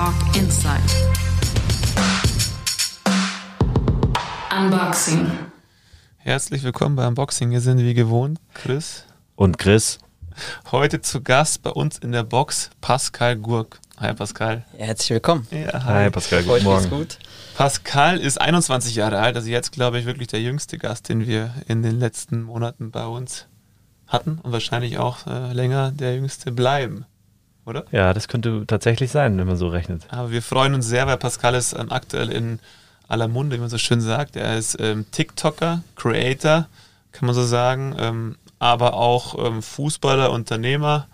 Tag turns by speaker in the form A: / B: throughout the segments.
A: Talk Inside. Unboxing.
B: Herzlich willkommen bei Unboxing. Hier sind wie gewohnt Chris
C: und Chris.
B: Heute zu Gast bei uns in der Box Pascal Gurk. Hi Pascal.
D: Herzlich willkommen.
C: Ja, hi. hi Pascal, guten Morgen.
B: Gut. Pascal ist 21 Jahre alt, also jetzt glaube ich wirklich der jüngste Gast, den wir in den letzten Monaten bei uns hatten und wahrscheinlich auch äh, länger der jüngste bleiben oder?
C: Ja, das könnte tatsächlich sein, wenn man so rechnet.
B: Aber wir freuen uns sehr, weil Pascal ist ähm, aktuell in aller Munde, wie man so schön sagt. Er ist ähm, TikToker, Creator, kann man so sagen, ähm, aber auch ähm, Fußballer, Unternehmer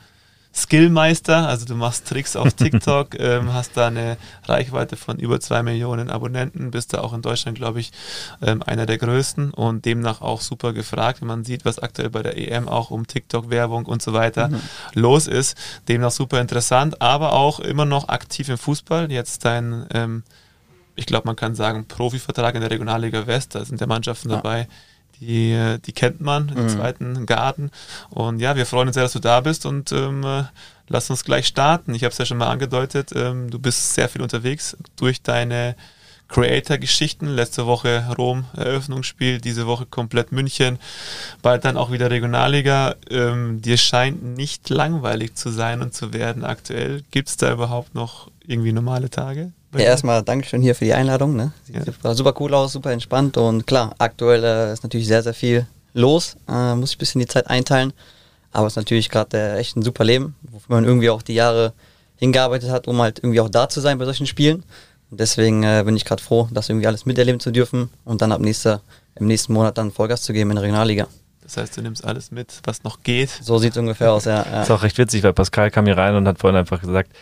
B: Skillmeister, also du machst Tricks auf TikTok, ähm, hast da eine Reichweite von über zwei Millionen Abonnenten, bist da auch in Deutschland, glaube ich, ähm, einer der größten und demnach auch super gefragt, wenn man sieht, was aktuell bei der EM auch um TikTok-Werbung und so weiter mhm. los ist. Demnach super interessant, aber auch immer noch aktiv im Fußball. Jetzt dein, ähm, ich glaube, man kann sagen, Profivertrag in der Regionalliga West, da sind ja Mannschaften ja. dabei, die, die kennt man im mhm. zweiten Garten. Und ja, wir freuen uns sehr, dass du da bist und ähm, äh, lass uns gleich starten. Ich habe es ja schon mal angedeutet, ähm, du bist sehr viel unterwegs durch deine Creator-Geschichten. Letzte Woche Rom Eröffnungsspiel, diese Woche komplett München, bald dann auch wieder Regionalliga. Ähm, dir scheint nicht langweilig zu sein und zu werden aktuell. Gibt es da überhaupt noch irgendwie normale Tage?
D: Ja, erstmal Dankeschön hier für die Einladung. Ne? Sieht ja. super cool aus, super entspannt und klar, aktuell äh, ist natürlich sehr, sehr viel los. Äh, muss ich ein bisschen die Zeit einteilen. Aber es ist natürlich gerade äh, echt ein super Leben, wofür man irgendwie auch die Jahre hingearbeitet hat, um halt irgendwie auch da zu sein bei solchen Spielen. Und deswegen äh, bin ich gerade froh, das irgendwie alles miterleben zu dürfen und dann ab nächster, im nächsten Monat dann Vollgas zu geben in der Regionalliga.
B: Das heißt, du nimmst alles mit, was noch geht.
D: So sieht es ungefähr aus, ja.
C: ja. Ist auch recht witzig, weil Pascal kam hier rein und hat vorhin einfach gesagt,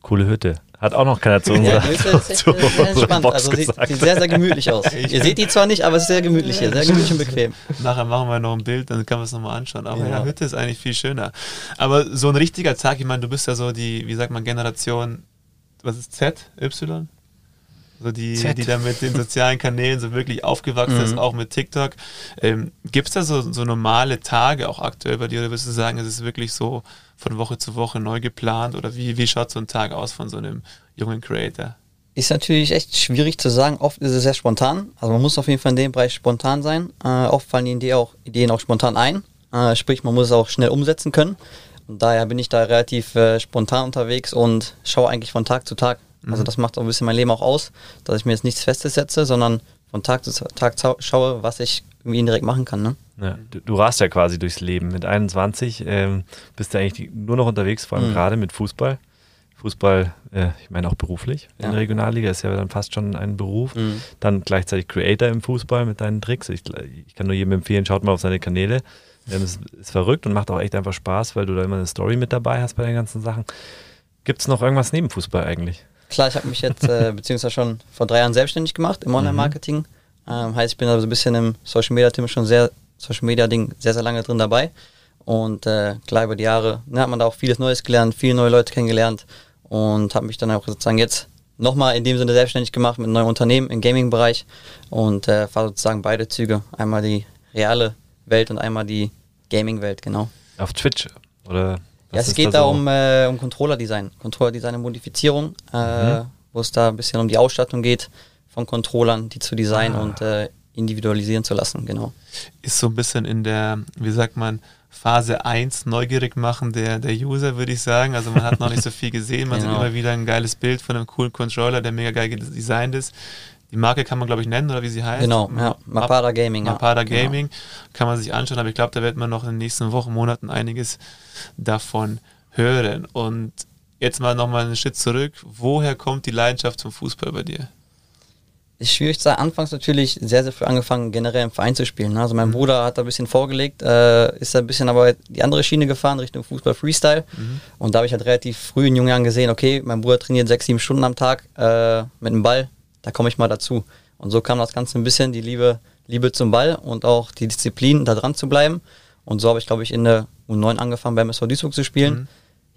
C: coole Hütte. Hat auch noch keiner zu unserer, ja,
D: zu unserer. Box also sieht, sieht, sehr, sehr gemütlich aus. Ihr seht die zwar nicht, aber es ist sehr gemütlich hier, sehr gemütlich und bequem.
B: Nachher machen wir noch ein Bild, dann kann man es nochmal anschauen. Aber ja. ja, Hütte ist eigentlich viel schöner. Aber so ein richtiger Tag, ich meine, du bist ja so die, wie sagt man, Generation, was ist Z, Y? So die, die da mit den sozialen Kanälen so wirklich aufgewachsen mhm. ist, auch mit TikTok. Ähm, Gibt es da so, so normale Tage auch aktuell bei dir oder würdest du sagen, es ist wirklich so von Woche zu Woche neu geplant oder wie, wie schaut so ein Tag aus von so einem jungen Creator?
D: Ist natürlich echt schwierig zu sagen. Oft ist es sehr spontan. Also man muss auf jeden Fall in dem Bereich spontan sein. Äh, oft fallen die Ideen auch, Ideen auch spontan ein. Äh, sprich, man muss es auch schnell umsetzen können. Und daher bin ich da relativ äh, spontan unterwegs und schaue eigentlich von Tag zu Tag. Also mhm. das macht auch ein bisschen mein Leben auch aus, dass ich mir jetzt nichts Festes setze, sondern von Tag zu Tag schaue, was ich irgendwie indirekt machen kann. Ne?
C: Ja, du, du rast ja quasi durchs Leben. Mit 21 ähm, bist du eigentlich nur noch unterwegs, vor allem mhm. gerade mit Fußball. Fußball, äh, ich meine auch beruflich ja. in der Regionalliga, ist ja dann fast schon ein Beruf. Mhm. Dann gleichzeitig Creator im Fußball mit deinen Tricks. Ich, ich kann nur jedem empfehlen, schaut mal auf seine Kanäle. Ähm, es ist verrückt und macht auch echt einfach Spaß, weil du da immer eine Story mit dabei hast bei den ganzen Sachen. Gibt es noch irgendwas neben Fußball eigentlich?
D: Klar, ich habe mich jetzt äh, beziehungsweise schon vor drei Jahren selbstständig gemacht im Online-Marketing. Mhm. Ähm, heißt, ich bin also ein bisschen im Social Media Team schon sehr, Social Media Ding sehr, sehr lange drin dabei. Und äh, klar, über die Jahre ne, hat man da auch vieles Neues gelernt, viele neue Leute kennengelernt und habe mich dann auch sozusagen jetzt nochmal in dem Sinne selbstständig gemacht mit einem neuen Unternehmen im Gaming-Bereich und äh, fahre sozusagen beide Züge. Einmal die reale Welt und einmal die Gaming-Welt, genau.
C: Auf Twitch oder?
D: Ja, es geht da, so? um, äh, um Controller-Design, Controller-Design und Modifizierung, äh, mhm. wo es da ein bisschen um die Ausstattung geht von Controllern, die zu designen ah. und äh, individualisieren zu lassen, genau.
B: Ist so ein bisschen in der, wie sagt man, Phase 1 neugierig machen der, der User, würde ich sagen. Also man hat noch nicht so viel gesehen, man genau. sieht immer wieder ein geiles Bild von einem coolen Controller, der mega geil designt ist. Die Marke kann man, glaube ich, nennen, oder wie sie heißt.
D: Genau, ja. Mapada Gaming.
B: Mapada ja. Genau. Gaming genau. kann man sich anschauen, aber ich glaube, da wird man noch in den nächsten Wochen, Monaten einiges davon hören. Und jetzt mal nochmal einen Schritt zurück. Woher kommt die Leidenschaft zum Fußball bei dir?
D: ist schwierig zu sagen. Anfangs natürlich sehr, sehr früh angefangen, generell im Verein zu spielen. Ne? Also mein mhm. Bruder hat da ein bisschen vorgelegt, äh, ist da ein bisschen aber die andere Schiene gefahren, Richtung Fußball Freestyle. Mhm. Und da habe ich halt relativ früh in jungen Jahren gesehen, okay, mein Bruder trainiert sechs, sieben Stunden am Tag äh, mit dem Ball, da komme ich mal dazu. Und so kam das Ganze ein bisschen, die Liebe, Liebe zum Ball und auch die Disziplin, da dran zu bleiben. Und so habe ich, glaube ich, in der U9 angefangen, beim SV Duisburg zu spielen. Mhm.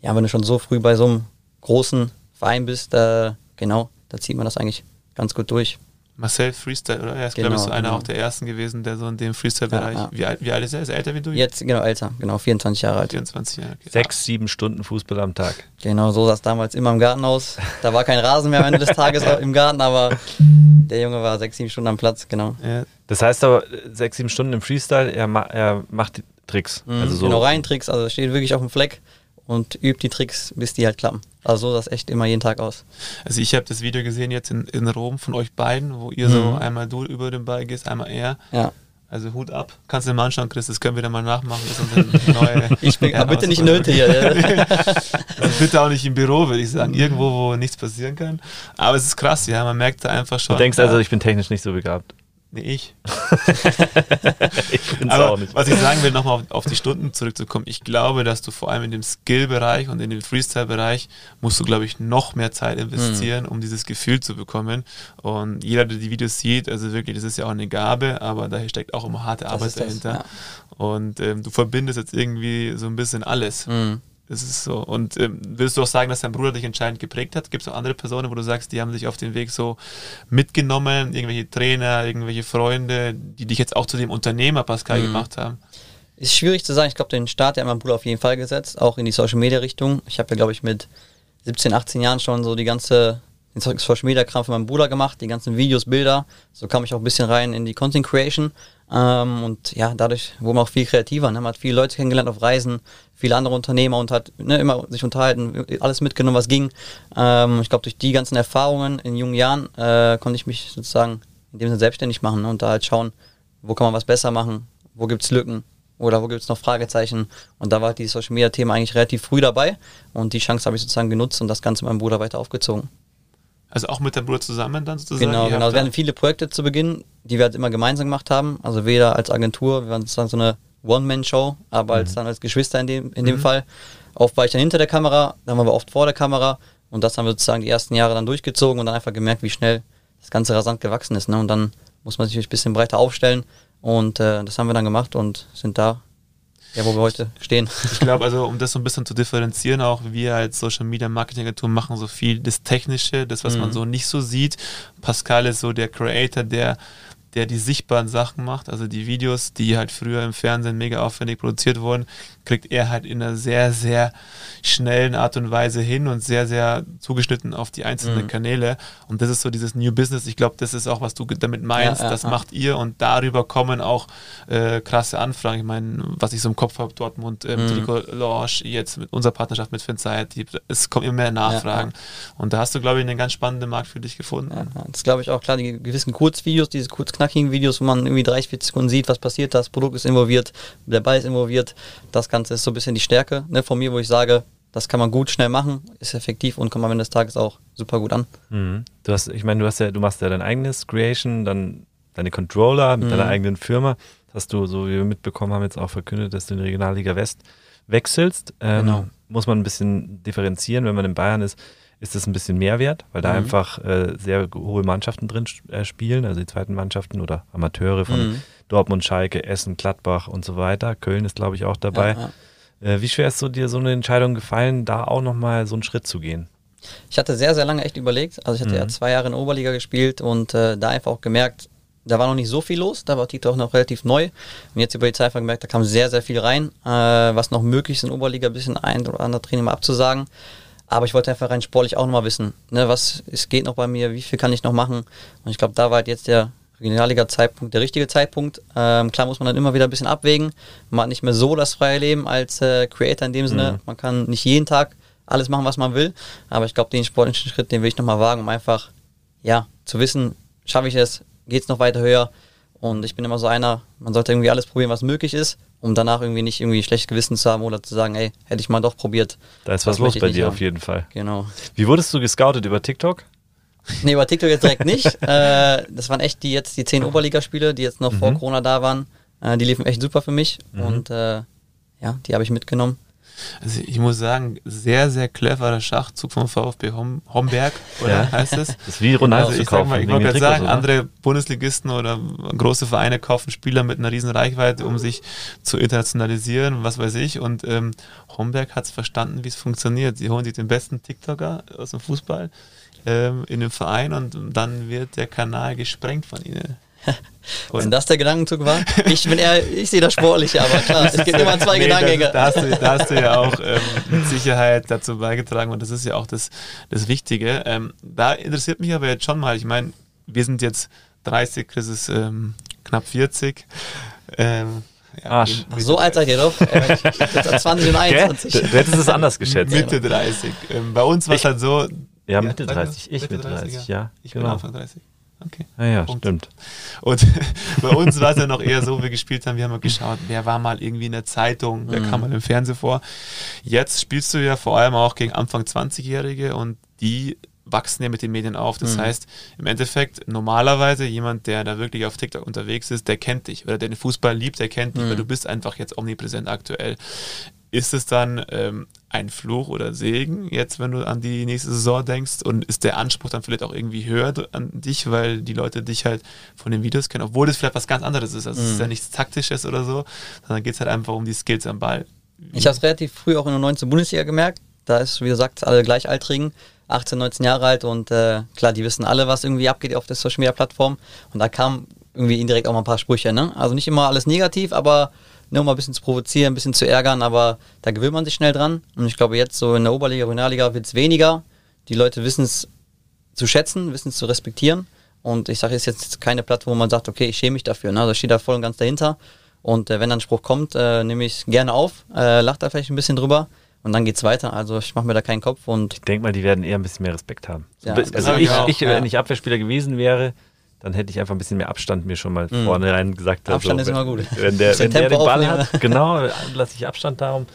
D: Ja, wenn du schon so früh bei so einem großen Verein bist, äh, genau, da zieht man das eigentlich ganz gut durch.
B: Marcel Freestyle, oder? Er ist, genau, glaube ich, so einer genau. auch der ersten gewesen, der so in dem Freestyle-Bereich. Ja, ja. wie, alt, wie alt ist er? Ist er älter wie du?
D: Jetzt, genau, älter. Genau, 24 Jahre alt.
B: 24 Jahre. Okay.
C: Sechs, sieben Stunden Fußball am Tag.
D: Genau, so sah es damals immer im Garten aus. Da war kein Rasen mehr am Ende des Tages im Garten, aber der Junge war sechs, sieben Stunden am Platz, genau.
C: Ja. Das heißt aber, sechs, sieben Stunden im Freestyle, er, ma er macht Tricks.
D: Mhm, also so. Genau, rein Tricks, also steht wirklich auf dem Fleck und übt die Tricks, bis die halt klappen. Also so sah das echt immer jeden Tag aus.
B: Also ich habe das Video gesehen jetzt in, in Rom von euch beiden, wo ihr mhm. so einmal du über den Ball gehst, einmal er.
D: Ja.
B: Also Hut ab. Kannst du dir mal anschauen, Chris, das können wir dann mal nachmachen. Das ist
D: neue ich bin, aber bitte nicht nötig hier.
B: also bitte auch nicht im Büro, würde ich sagen. Irgendwo, wo nichts passieren kann. Aber es ist krass, ja. Man merkt da einfach schon.
C: Du denkst also, ich bin technisch nicht so begabt.
B: Nee, ich. ich Aber auch nicht. Was ich sagen will, nochmal auf, auf, die Stunden zurückzukommen. Ich glaube, dass du vor allem in dem Skill-Bereich und in dem Freestyle-Bereich musst du, glaube ich, noch mehr Zeit investieren, mhm. um dieses Gefühl zu bekommen. Und jeder, der die Videos sieht, also wirklich, das ist ja auch eine Gabe, aber daher steckt auch immer harte Arbeit dahinter. Das, ja. Und ähm, du verbindest jetzt irgendwie so ein bisschen alles. Mhm. Das ist so. Und ähm, willst du auch sagen, dass dein Bruder dich entscheidend geprägt hat? Gibt es auch andere Personen, wo du sagst, die haben sich auf den Weg so mitgenommen, irgendwelche Trainer, irgendwelche Freunde, die dich jetzt auch zu dem Unternehmer Pascal mhm. gemacht haben?
D: Ist schwierig zu sagen. Ich glaube, den Start hat mein Bruder auf jeden Fall gesetzt, auch in die Social Media Richtung. Ich habe ja, glaube ich, mit 17, 18 Jahren schon so die ganze den Social Media Kram für meinen Bruder gemacht, die ganzen Videos, Bilder. So kam ich auch ein bisschen rein in die Content Creation. Ähm, und ja, dadurch wurde man auch viel kreativer. Ne? Man hat viele Leute kennengelernt auf Reisen, viele andere Unternehmer und hat ne, immer sich unterhalten, alles mitgenommen, was ging. Ähm, ich glaube, durch die ganzen Erfahrungen in jungen Jahren äh, konnte ich mich sozusagen in dem Sinne selbstständig machen ne? und da halt schauen, wo kann man was besser machen, wo gibt es Lücken oder wo gibt es noch Fragezeichen. Und da war die Social Media Thema eigentlich relativ früh dabei und die Chance habe ich sozusagen genutzt und das Ganze meinem Bruder weiter aufgezogen.
B: Also auch mit deinem Bruder zusammen dann sozusagen?
D: Genau, genau. Wir hatten viele Projekte zu Beginn, die wir halt immer gemeinsam gemacht haben. Also weder als Agentur, wir waren sozusagen so eine One-Man-Show, aber als mhm. dann als Geschwister in dem, in dem mhm. Fall. Oft war ich dann hinter der Kamera, dann waren wir oft vor der Kamera und das haben wir sozusagen die ersten Jahre dann durchgezogen und dann einfach gemerkt, wie schnell das Ganze rasant gewachsen ist. Ne? Und dann muss man sich ein bisschen breiter aufstellen und äh, das haben wir dann gemacht und sind da ja, wo wir heute stehen.
B: Ich glaube, also um das so ein bisschen zu differenzieren, auch wir als Social Media Marketing Agentur machen so viel das Technische, das, was mhm. man so nicht so sieht. Pascal ist so der Creator, der der die sichtbaren Sachen macht, also die Videos, die halt früher im Fernsehen mega aufwendig produziert wurden, kriegt er halt in einer sehr, sehr schnellen Art und Weise hin und sehr, sehr zugeschnitten auf die einzelnen mhm. Kanäle. Und das ist so dieses New Business. Ich glaube, das ist auch, was du damit meinst. Ja, ja, das ja. macht ihr und darüber kommen auch äh, krasse Anfragen. Ich meine, was ich so im Kopf habe, Dortmund, ähm, mhm. Trikot Lounge, jetzt mit unserer Partnerschaft mit Finzeit, es kommen immer mehr Nachfragen. Und da hast du, glaube ich, einen ganz spannenden Markt für dich gefunden.
D: das glaube ich auch klar. Die gewissen Kurzvideos, diese kurzknackigen Videos, wo man irgendwie 30, 40 Sekunden sieht, was passiert, das Produkt ist involviert, der Ball ist involviert, das kann Ganze ist so ein bisschen die Stärke ne, von mir, wo ich sage, das kann man gut schnell machen, ist effektiv und kommt am Ende des Tages auch super gut an.
C: Mhm. Du hast, ich meine, du hast ja, du machst ja dein eigenes Creation, dann deine Controller mit mhm. deiner eigenen Firma. hast du, so wie wir mitbekommen haben, jetzt auch verkündet, dass du in die Regionalliga West wechselst. Ähm, genau. Muss man ein bisschen differenzieren, wenn man in Bayern ist, ist das ein bisschen mehr wert, weil da mhm. einfach äh, sehr hohe Mannschaften drin äh, spielen, also die zweiten Mannschaften oder Amateure von mhm. Dortmund, Schalke, Essen, Gladbach und so weiter. Köln ist, glaube ich, auch dabei. Ja, ja. Äh, wie schwer ist so dir so eine Entscheidung gefallen, da auch nochmal so einen Schritt zu gehen?
D: Ich hatte sehr, sehr lange echt überlegt. Also ich hatte mhm. ja zwei Jahre in der Oberliga gespielt und äh, da einfach auch gemerkt, da war noch nicht so viel los, da war TikTok noch relativ neu. Und jetzt über die Zeit gemerkt, da kam sehr, sehr viel rein, äh, was noch möglich ist in der Oberliga, ein bisschen ein oder andere Training mal abzusagen. Aber ich wollte einfach rein sportlich auch nochmal wissen, ne, was es geht noch bei mir, wie viel kann ich noch machen. Und ich glaube, da war halt jetzt der Regionalliga-Zeitpunkt der richtige Zeitpunkt. Ähm, klar muss man dann immer wieder ein bisschen abwägen. Man hat nicht mehr so das freie Leben als äh, Creator in dem Sinne. Mhm. Man kann nicht jeden Tag alles machen, was man will. Aber ich glaube, den sportlichen Schritt, den will ich nochmal wagen, um einfach, ja, zu wissen, schaffe ich es, geht es noch weiter höher. Und ich bin immer so einer, man sollte irgendwie alles probieren, was möglich ist um danach irgendwie nicht irgendwie schlechtes Gewissen zu haben oder zu sagen, ey, hätte ich mal doch probiert.
C: Da ist was los bei dir auf jeden Fall.
D: Genau.
C: Wie wurdest du gescoutet über TikTok?
D: Nee, über TikTok jetzt direkt nicht. äh, das waren echt die jetzt die zehn Oberligaspiele, die jetzt noch mhm. vor Corona da waren. Äh, die liefen echt super für mich mhm. und äh, ja, die habe ich mitgenommen.
B: Also ich muss sagen, sehr, sehr cleverer Schachzug vom VfB Hom Homberg, oder ja. heißt es? Das
C: ist wie Ronaldo also
B: ich sag mal, Ich wollte gerade sagen, oder? andere Bundesligisten oder große Vereine kaufen Spieler mit einer riesen Reichweite, um sich zu internationalisieren, was weiß ich. Und ähm, Homberg hat es verstanden, wie es funktioniert. Sie holen sich den besten TikToker aus dem Fußball, ähm, in dem Verein und dann wird der Kanal gesprengt von ihnen.
D: Und Wenn das der Gedankenzug war, ich bin eher, ich sehe das Sportliche, aber klar, es gibt immer zwei nee, Gedankengänge.
B: Da, hast du, da hast du ja auch ähm, mit Sicherheit dazu beigetragen und das ist ja auch das, das Wichtige. Ähm, da interessiert mich aber jetzt schon mal, ich meine, wir sind jetzt 30, Chris ist ähm, knapp 40. Ähm,
D: ja, Arsch. Ach, so alt seid ihr doch. Äh, 20 und 21.
C: Du, hättest es anders geschätzt.
B: Mitte 30. Ähm, bei uns war es halt so.
C: Ja, Mitte 30. Ich Mitte 30, 30 ja.
B: Ich genau. bin Anfang 30.
C: Okay. Ah ja, Punkt. stimmt.
B: Und bei uns war es ja noch eher so, wir gespielt haben, wir haben mal geschaut, wer war mal irgendwie in der Zeitung, wer mhm. kam mal im Fernsehen vor. Jetzt spielst du ja vor allem auch gegen Anfang 20-Jährige und die wachsen ja mit den Medien auf. Das mhm. heißt, im Endeffekt, normalerweise jemand, der da wirklich auf TikTok unterwegs ist, der kennt dich. Oder der den Fußball liebt, der kennt dich, mhm. weil du bist einfach jetzt omnipräsent aktuell. Ist es dann ähm, ein Fluch oder Segen, jetzt, wenn du an die nächste Saison denkst? Und ist der Anspruch dann vielleicht auch irgendwie höher an dich, weil die Leute dich halt von den Videos kennen, obwohl das vielleicht was ganz anderes ist. Also mhm. es ist ja mhm. nichts Taktisches oder so, sondern geht es halt einfach um die Skills am Ball.
D: Ich habe es relativ früh auch in der 19. Bundesliga gemerkt. Da ist, wie gesagt, alle Gleichaltrigen. 18, 19 Jahre alt und äh, klar, die wissen alle, was irgendwie abgeht auf der Social Media Plattform. Und da kam irgendwie indirekt auch mal ein paar Sprüche. Ne? Also nicht immer alles negativ, aber nur mal ein bisschen zu provozieren, ein bisschen zu ärgern, aber da gewöhnt man sich schnell dran. Und ich glaube, jetzt so in der Oberliga, Regionalliga wird es weniger. Die Leute wissen es zu schätzen, wissen es zu respektieren. Und ich sage, es ist jetzt keine Plattform, wo man sagt, okay, ich schäme mich dafür. Ne? Also ich stehe da voll und ganz dahinter. Und äh, wenn dann ein Spruch kommt, äh, nehme ich gerne auf, äh, lache da vielleicht ein bisschen drüber und dann geht's weiter. Also ich mache mir da keinen Kopf und.
C: Ich denke mal, die werden eher ein bisschen mehr Respekt haben. Ja, also ich, ich, wenn ich Abwehrspieler gewesen wäre, dann hätte ich einfach ein bisschen mehr Abstand mir schon mal mhm. vornherein gesagt.
D: Abstand also, ist immer gut.
C: Wenn der, wenn der den Ball aufnehmen. hat, genau, lasse ich Abstand darum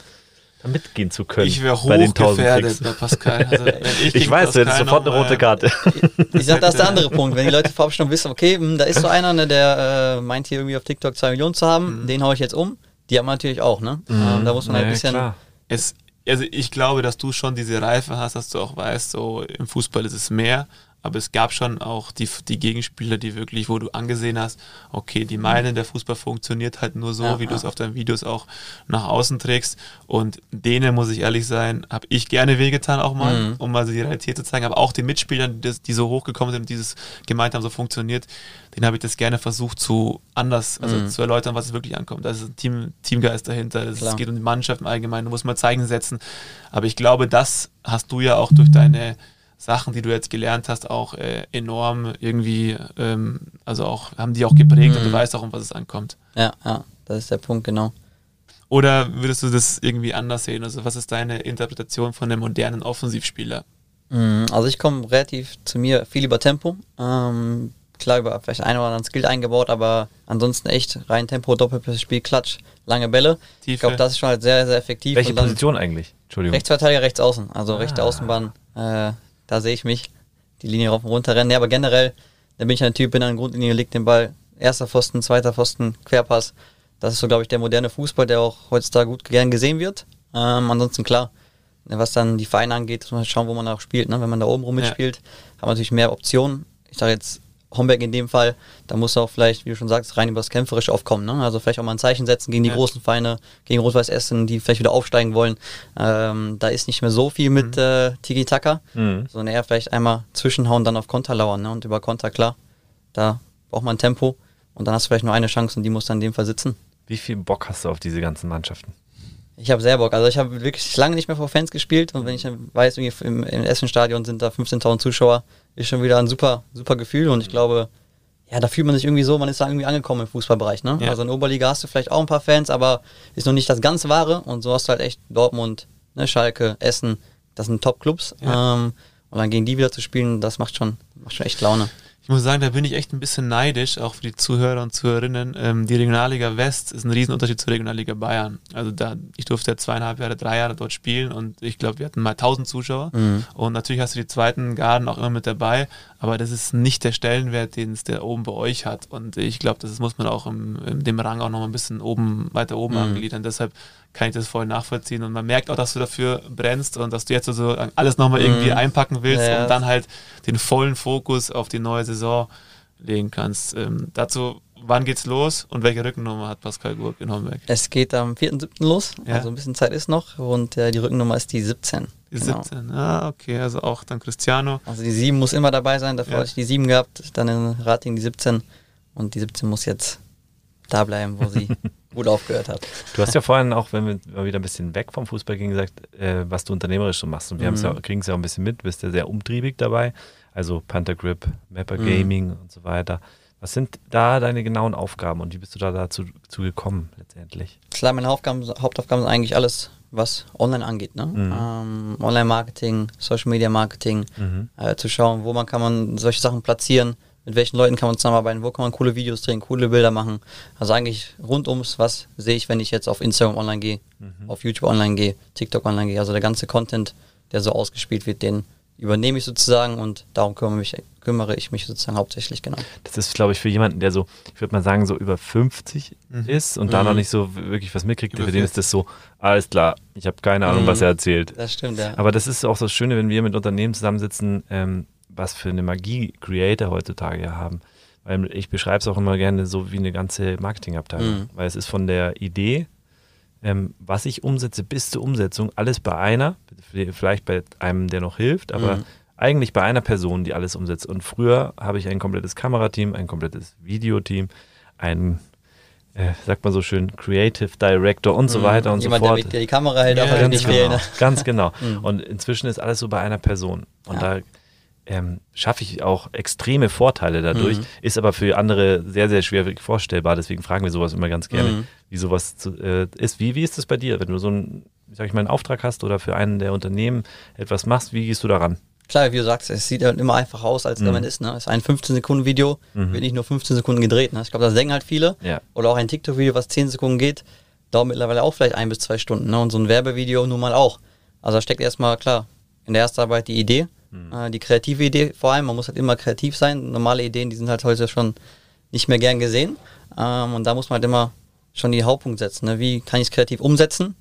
C: mitgehen zu können.
B: Ich wäre hochgefährdet bei Pascal. Also,
C: ich, ich weiß, du hättest sofort eine rote Karte.
D: Ich, ich sag, das ist der andere Punkt. Wenn die Leute vorab schon wissen, okay, hm, da ist so einer, ne, der äh, meint hier irgendwie auf TikTok 2 Millionen zu haben, mhm. den haue ich jetzt um. Die haben wir natürlich auch, ne? Mhm. Da muss man halt ein bisschen.
B: Es also ich glaube, dass du schon diese Reife hast, dass du auch weißt, so im Fußball ist es mehr aber es gab schon auch die, die Gegenspieler, die wirklich, wo du angesehen hast, okay, die meinen, der Fußball funktioniert halt nur so, ja, wie ja. du es auf deinen Videos auch nach außen trägst. Und denen, muss ich ehrlich sein, habe ich gerne wehgetan auch mal, mhm. um mal so die Realität zu zeigen. Aber auch den Mitspielern, die, die so hochgekommen sind und dieses gemeint haben, so funktioniert, denen habe ich das gerne versucht zu anders, also mhm. zu erläutern, was es wirklich ankommt. Da ist ein Team, Teamgeist dahinter, es geht um die Mannschaft im Allgemeinen, da muss man Zeichen setzen. Aber ich glaube, das hast du ja auch durch deine Sachen, die du jetzt gelernt hast, auch äh, enorm irgendwie, ähm, also auch, haben die auch geprägt mhm. und du mhm. weißt auch, um was es ankommt.
D: Ja, ja, das ist der Punkt, genau.
B: Oder würdest du das irgendwie anders sehen? Also, was ist deine Interpretation von einem modernen Offensivspieler?
D: Mhm, also, ich komme relativ zu mir viel über Tempo. Ähm, klar, über vielleicht ein oder anderen Skill eingebaut, aber ansonsten echt rein Tempo, Doppelspiel, Klatsch, lange Bälle. Tiefe. Ich glaube, das ist schon halt sehr, sehr effektiv.
C: Welche Position eigentlich?
D: Entschuldigung. Rechtsverteidiger, rechts außen. Also, ah. rechte Außenbahn. Äh, da sehe ich mich. Die Linie rauf und runter rennen. Ja, aber generell, da bin ich ein Typ, bin an der Grundlinie, legt den Ball. Erster Pfosten, zweiter Pfosten, Querpass. Das ist so, glaube ich, der moderne Fußball, der auch heutzutage gut gern gesehen wird. Ähm, ansonsten klar, was dann die Vereine angeht, muss man schauen, wo man auch spielt. Ne? Wenn man da oben rum mitspielt, ja. hat man natürlich mehr Optionen. Ich sage jetzt Homberg in dem Fall, da muss er auch vielleicht, wie du schon sagst, rein übers Kämpferisch aufkommen. Ne? Also vielleicht auch mal ein Zeichen setzen gegen die ja. großen Feinde, gegen Rot-Weiß Essen, die vielleicht wieder aufsteigen wollen. Ähm, da ist nicht mehr so viel mit mhm. äh, Tiki-Taka, mhm. sondern eher vielleicht einmal zwischenhauen, dann auf Konter lauern. Ne? Und über Konter, klar, da braucht man Tempo und dann hast du vielleicht nur eine Chance und die muss dann in dem Fall sitzen.
C: Wie viel Bock hast du auf diese ganzen Mannschaften?
D: Ich habe sehr Bock. Also ich habe wirklich lange nicht mehr vor Fans gespielt und wenn ich weiß, im, im Essen-Stadion sind da 15.000 Zuschauer, ist schon wieder ein super, super Gefühl und ich glaube, ja, da fühlt man sich irgendwie so, man ist da irgendwie angekommen im Fußballbereich. Ne? Ja. Also in der Oberliga hast du vielleicht auch ein paar Fans, aber ist noch nicht das ganz Wahre und so hast du halt echt Dortmund, ne, Schalke, Essen, das sind Top-Clubs. Ja. Ähm, und dann gegen die wieder zu spielen, das macht schon, macht schon echt Laune
B: ich muss sagen, da bin ich echt ein bisschen neidisch, auch für die Zuhörer und Zuhörerinnen. Ähm, die Regionalliga West ist ein Riesenunterschied zur Regionalliga Bayern. Also da, ich durfte ja zweieinhalb Jahre, drei Jahre dort spielen und ich glaube, wir hatten mal 1000 Zuschauer. Mhm. Und natürlich hast du die zweiten Garden auch immer mit dabei, aber das ist nicht der Stellenwert, den es der oben bei euch hat. Und ich glaube, das muss man auch im, in dem Rang auch noch ein bisschen oben, weiter oben mhm. angliedern. Deshalb kann ich das voll nachvollziehen. Und man merkt auch, dass du dafür brennst und dass du jetzt so alles nochmal mhm. irgendwie einpacken willst ja, und dann halt den vollen Fokus auf die neue Saison legen kannst. Ähm, dazu wann geht's los und welche Rückennummer hat Pascal Gurk in Homberg?
D: Es geht am 4.7. los, ja. also ein bisschen Zeit ist noch und äh, die Rückennummer ist die 17.
B: Die genau. 17, ah, okay, also auch dann Cristiano.
D: Also die 7 muss immer dabei sein, davor ja. hatte ich die 7 gehabt, dann in Rating die 17 und die 17 muss jetzt da bleiben, wo sie gut aufgehört hat.
C: Du hast ja vorhin auch, wenn wir mal wieder ein bisschen weg vom Fußball gingen, gesagt, äh, was du unternehmerisch so machst. Und wir mhm. ja, kriegen es ja auch ein bisschen mit, du bist ja sehr umtriebig dabei. Also Panther Grip, Mapper mhm. Gaming und so weiter. Was sind da deine genauen Aufgaben und wie bist du da dazu, gekommen letztendlich?
D: Klar, meine Aufgaben, Hauptaufgaben sind eigentlich alles, was online angeht. Ne? Mhm. Ähm, Online-Marketing, Social-Media-Marketing, mhm. äh, zu schauen, wo man kann man solche Sachen platzieren, mit welchen Leuten kann man zusammenarbeiten, wo kann man coole Videos drehen, coole Bilder machen. Also eigentlich rundums, was sehe ich, wenn ich jetzt auf Instagram online gehe, mhm. auf YouTube online gehe, TikTok online gehe. Also der ganze Content, der so ausgespielt wird, den übernehme ich sozusagen und darum kümmere, mich, kümmere ich mich sozusagen hauptsächlich, genau.
C: Das ist, glaube ich, für jemanden, der so, ich würde mal sagen, so über 50 mhm. ist und mhm. da noch nicht so wirklich was mitkriegt, über für den ist das so, alles klar, ich habe keine Ahnung, mhm. was er erzählt.
D: Das stimmt, ja.
C: Aber das ist auch das Schöne, wenn wir mit Unternehmen zusammensitzen, ähm, was für eine Magie Creator heutzutage haben. Weil ich beschreibe es auch immer gerne so wie eine ganze Marketingabteilung. Mhm. Weil es ist von der Idee, ähm, was ich umsetze, bis zur Umsetzung, alles bei einer, vielleicht bei einem, der noch hilft, aber mhm. eigentlich bei einer Person, die alles umsetzt. Und früher habe ich ein komplettes Kamerateam, ein komplettes Videoteam, ein äh, sagt man so schön, Creative Director und so mhm. weiter und Jemand, so fort.
D: Jemand, der die Kamera hält, ja,
C: halt nicht genau, fehlen. Ganz genau. Mhm. Und inzwischen ist alles so bei einer Person. Und ja. da ähm, schaffe ich auch extreme Vorteile dadurch, mhm. ist aber für andere sehr, sehr schwer vorstellbar. Deswegen fragen wir sowas immer ganz gerne, mhm. wie sowas zu, äh, ist. Wie, wie ist das bei dir, wenn du so einen, sag ich mal, einen Auftrag hast oder für einen der Unternehmen etwas machst, wie gehst du daran?
D: Klar, wie du sagst, es sieht halt immer einfach aus, als mhm. wenn man ist. Ne? Es ist ein 15-Sekunden-Video, mhm. wird nicht nur 15 Sekunden gedreht. Ne? Ich glaube, das denken halt viele. Ja. Oder auch ein TikTok-Video, was 10 Sekunden geht, dauert mittlerweile auch vielleicht ein bis zwei Stunden. Ne? Und so ein Werbevideo nun mal auch. Also da steckt erstmal, klar, in der ersten Arbeit die Idee, Mhm. Äh, die kreative Idee vor allem, man muss halt immer kreativ sein. Normale Ideen, die sind halt heute schon nicht mehr gern gesehen. Ähm, und da muss man halt immer schon die Hauptpunkt setzen. Ne? Wie kann ich es kreativ umsetzen?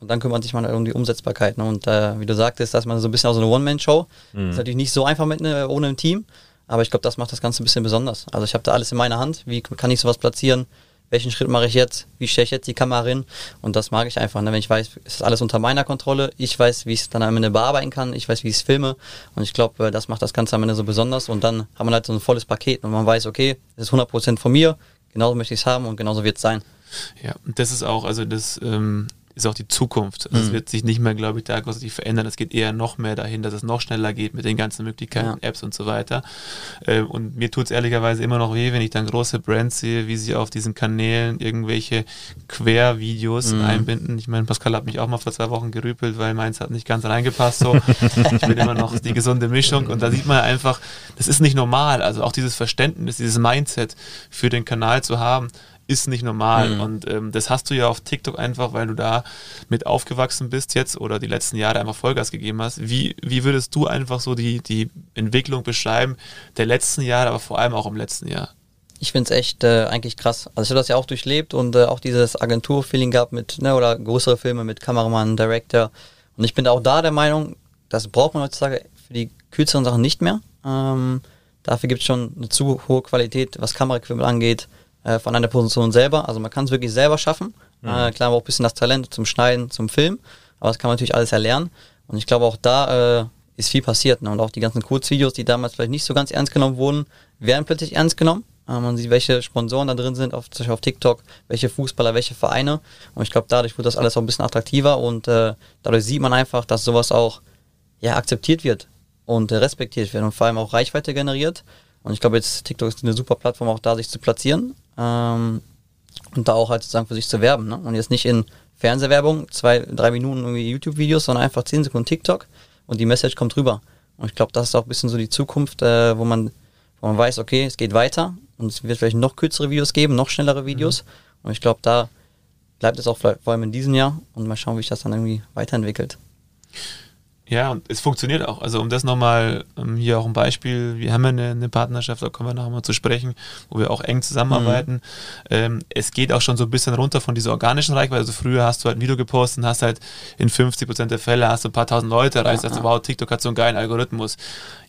D: Und dann kümmert sich man halt um die Umsetzbarkeit. Ne? Und äh, wie du sagtest, dass man so ein bisschen auch so eine One-Man-Show. Mhm. Ist natürlich nicht so einfach mit ne, ohne ein Team. Aber ich glaube, das macht das Ganze ein bisschen besonders. Also ich habe da alles in meiner Hand. Wie kann ich sowas platzieren? Welchen Schritt mache ich jetzt, wie stelle ich jetzt die Kamera hin und das mag ich einfach, ne? wenn ich weiß, es ist alles unter meiner Kontrolle, ich weiß, wie ich es dann am Ende bearbeiten kann, ich weiß, wie ich es filme und ich glaube, äh, das macht das Ganze am Ende so besonders und dann hat man halt so ein volles Paket und man weiß, okay, das ist 100% von mir, genauso möchte ich es haben und genauso wird es sein.
B: Ja, und das ist auch, also das ähm, ist auch die Zukunft. Das mhm. wird sich nicht mehr, glaube ich, da großartig verändern. Es geht eher noch mehr dahin, dass es noch schneller geht mit den ganzen Möglichkeiten, ja. Apps und so weiter. Ähm, und mir tut es ehrlicherweise immer noch weh, wenn ich dann große Brands sehe, wie sie auf diesen Kanälen irgendwelche Quervideos mhm. einbinden. Ich meine, Pascal hat mich auch mal vor zwei Wochen gerüpelt, weil meins hat nicht ganz reingepasst. So. ich bin immer noch die gesunde Mischung. Und da sieht man einfach, das ist nicht normal. Also auch dieses Verständnis, dieses Mindset für den Kanal zu haben, ist nicht normal. Mhm. Und ähm, das hast du ja auf TikTok einfach, weil du da mit aufgewachsen bist jetzt oder die letzten Jahre einfach Vollgas gegeben hast. Wie, wie würdest du einfach so die, die Entwicklung beschreiben der letzten Jahre, aber vor allem auch im letzten Jahr?
D: Ich finde es echt äh, eigentlich krass. Also ich habe das ja auch durchlebt und äh, auch dieses Agentur-Feeling gehabt mit, ne, oder größere Filme mit Kameramann, Director. Und ich bin auch da der Meinung, das braucht man heutzutage für die kürzeren Sachen nicht mehr. Ähm, dafür gibt es schon eine zu hohe Qualität, was Kameraequipment angeht, äh, von einer Position selber. Also man kann es wirklich selber schaffen. Mhm. Äh, klar, aber auch ein bisschen das Talent zum Schneiden, zum Film. Aber das kann man natürlich alles erlernen. Und ich glaube auch da äh, ist viel passiert. Ne? Und auch die ganzen Kurzvideos, die damals vielleicht nicht so ganz ernst genommen wurden, werden plötzlich ernst genommen. Äh, man sieht, welche Sponsoren da drin sind, auf, auf TikTok, welche Fußballer, welche Vereine. Und ich glaube, dadurch wird das alles auch ein bisschen attraktiver und äh, dadurch sieht man einfach, dass sowas auch ja, akzeptiert wird und äh, respektiert wird und vor allem auch Reichweite generiert. Und ich glaube, jetzt TikTok ist eine super Plattform, auch da sich zu platzieren. Ähm, und da auch halt sozusagen für sich zu werben. Ne? Und jetzt nicht in Fernsehwerbung, zwei, drei Minuten irgendwie YouTube-Videos, sondern einfach zehn Sekunden TikTok und die Message kommt rüber. Und ich glaube, das ist auch ein bisschen so die Zukunft, äh, wo man wo man weiß, okay, es geht weiter und es wird vielleicht noch kürzere Videos geben, noch schnellere Videos. Mhm. Und ich glaube, da bleibt es auch vor allem in diesem Jahr und mal schauen, wie sich das dann irgendwie weiterentwickelt.
B: Ja, und es funktioniert auch. Also um das nochmal, um hier auch ein Beispiel, wir haben ja eine, eine, Partnerschaft, da kommen wir nachher mal zu sprechen, wo wir auch eng zusammenarbeiten. Mhm. Ähm, es geht auch schon so ein bisschen runter von dieser organischen Reichweite. Also früher hast du halt ein Video gepostet und hast halt in 50% der Fälle hast du ein paar tausend Leute erreicht, ja, also wow, TikTok hat so einen geilen Algorithmus.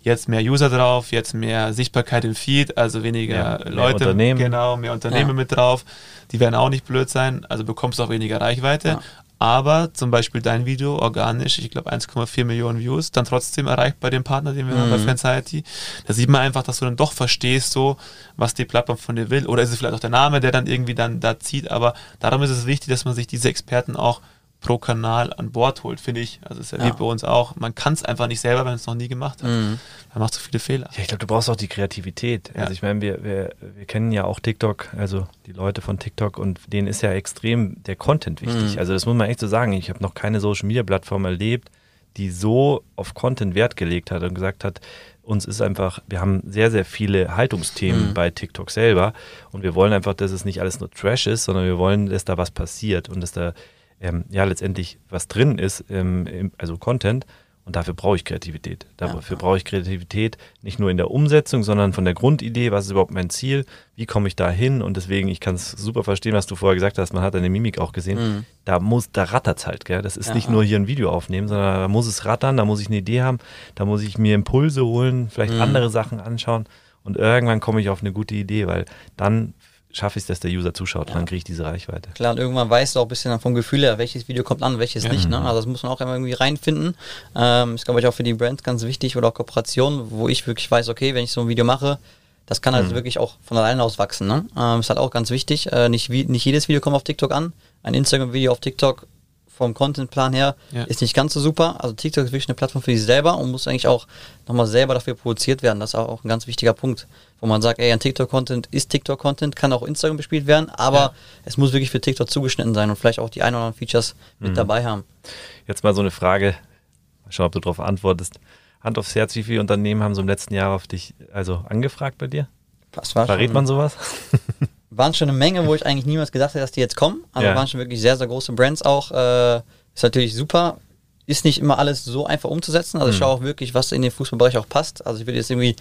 B: Jetzt mehr User drauf, jetzt mehr Sichtbarkeit im Feed, also weniger ja, mehr Leute,
C: Unternehmen.
B: genau, mehr Unternehmen ja. mit drauf. Die werden auch nicht blöd sein, also bekommst du auch weniger Reichweite. Aber zum Beispiel dein Video organisch, ich glaube 1,4 Millionen Views, dann trotzdem erreicht bei dem Partner, den wir mhm. haben bei mhm. Fansiety. Da sieht man einfach, dass du dann doch verstehst, so, was die Plattform von dir will. Oder ist es vielleicht auch der Name, der dann irgendwie dann da zieht. Aber darum ist es wichtig, dass man sich diese Experten auch pro Kanal an Bord holt, finde ich. Also es ist ja, ja. wie bei uns auch. Man kann es einfach nicht selber, wenn man es noch nie gemacht hat. Mhm. Man macht so viele Fehler.
C: Ja, ich glaube, du brauchst auch die Kreativität. Ja. Also ich meine, wir, wir, wir kennen ja auch TikTok, also die Leute von TikTok und denen ist ja extrem der Content wichtig. Mhm. Also das muss man echt so sagen. Ich habe noch keine Social Media Plattform erlebt, die so auf Content Wert gelegt hat und gesagt hat, uns ist einfach, wir haben sehr, sehr viele Haltungsthemen mhm. bei TikTok selber und wir wollen einfach, dass es nicht alles nur Trash ist, sondern wir wollen, dass da was passiert und dass da ähm, ja letztendlich was drin ist, ähm, also Content. Und dafür brauche ich Kreativität. Dafür brauche ich Kreativität nicht nur in der Umsetzung, sondern von der Grundidee, was ist überhaupt mein Ziel, wie komme ich da hin? Und deswegen, ich kann es super verstehen, was du vorher gesagt hast, man hat deine Mimik auch gesehen. Mhm. Da muss, da rattert es halt, gell? Das ist ja. nicht nur hier ein Video aufnehmen, sondern da muss es rattern, da muss ich eine Idee haben, da muss ich mir Impulse holen, vielleicht mhm. andere Sachen anschauen. Und irgendwann komme ich auf eine gute Idee, weil dann schaffe ich es, dass der User zuschaut ja. dann kriege ich diese Reichweite.
D: Klar, und irgendwann weißt du auch ein bisschen vom Gefühl her, welches Video kommt an, welches ja. nicht. Ne? Mhm. Also das muss man auch immer irgendwie reinfinden. Ähm, ist, glaube ich, auch für die Brands ganz wichtig oder auch Kooperationen, wo ich wirklich weiß, okay, wenn ich so ein Video mache, das kann halt mhm. wirklich auch von alleine aus wachsen. Ne? Ähm, ist halt auch ganz wichtig. Äh, nicht, wie, nicht jedes Video kommt auf TikTok an. Ein Instagram-Video auf TikTok vom Contentplan her ja. ist nicht ganz so super. Also TikTok ist wirklich eine Plattform für sich selber und muss eigentlich auch nochmal selber dafür produziert werden. Das ist auch ein ganz wichtiger Punkt, wo man sagt, ey, ein TikTok-Content ist TikTok-Content, kann auch Instagram bespielt werden, aber ja. es muss wirklich für TikTok zugeschnitten sein und vielleicht auch die ein oder anderen Features mit mhm. dabei haben.
C: Jetzt mal so eine Frage, mal schauen, ob du darauf antwortest. Hand aufs Herz, wie viele Unternehmen haben so im letzten Jahr auf dich also angefragt bei dir?
D: Was war
C: Verrät man sowas?
D: waren schon eine Menge, wo ich eigentlich niemals gedacht hätte, dass die jetzt kommen. Also ja. waren schon wirklich sehr, sehr große Brands auch. Äh, ist natürlich super. Ist nicht immer alles so einfach umzusetzen. Also ich mhm. schaue auch wirklich, was in den Fußballbereich auch passt. Also ich will jetzt irgendwie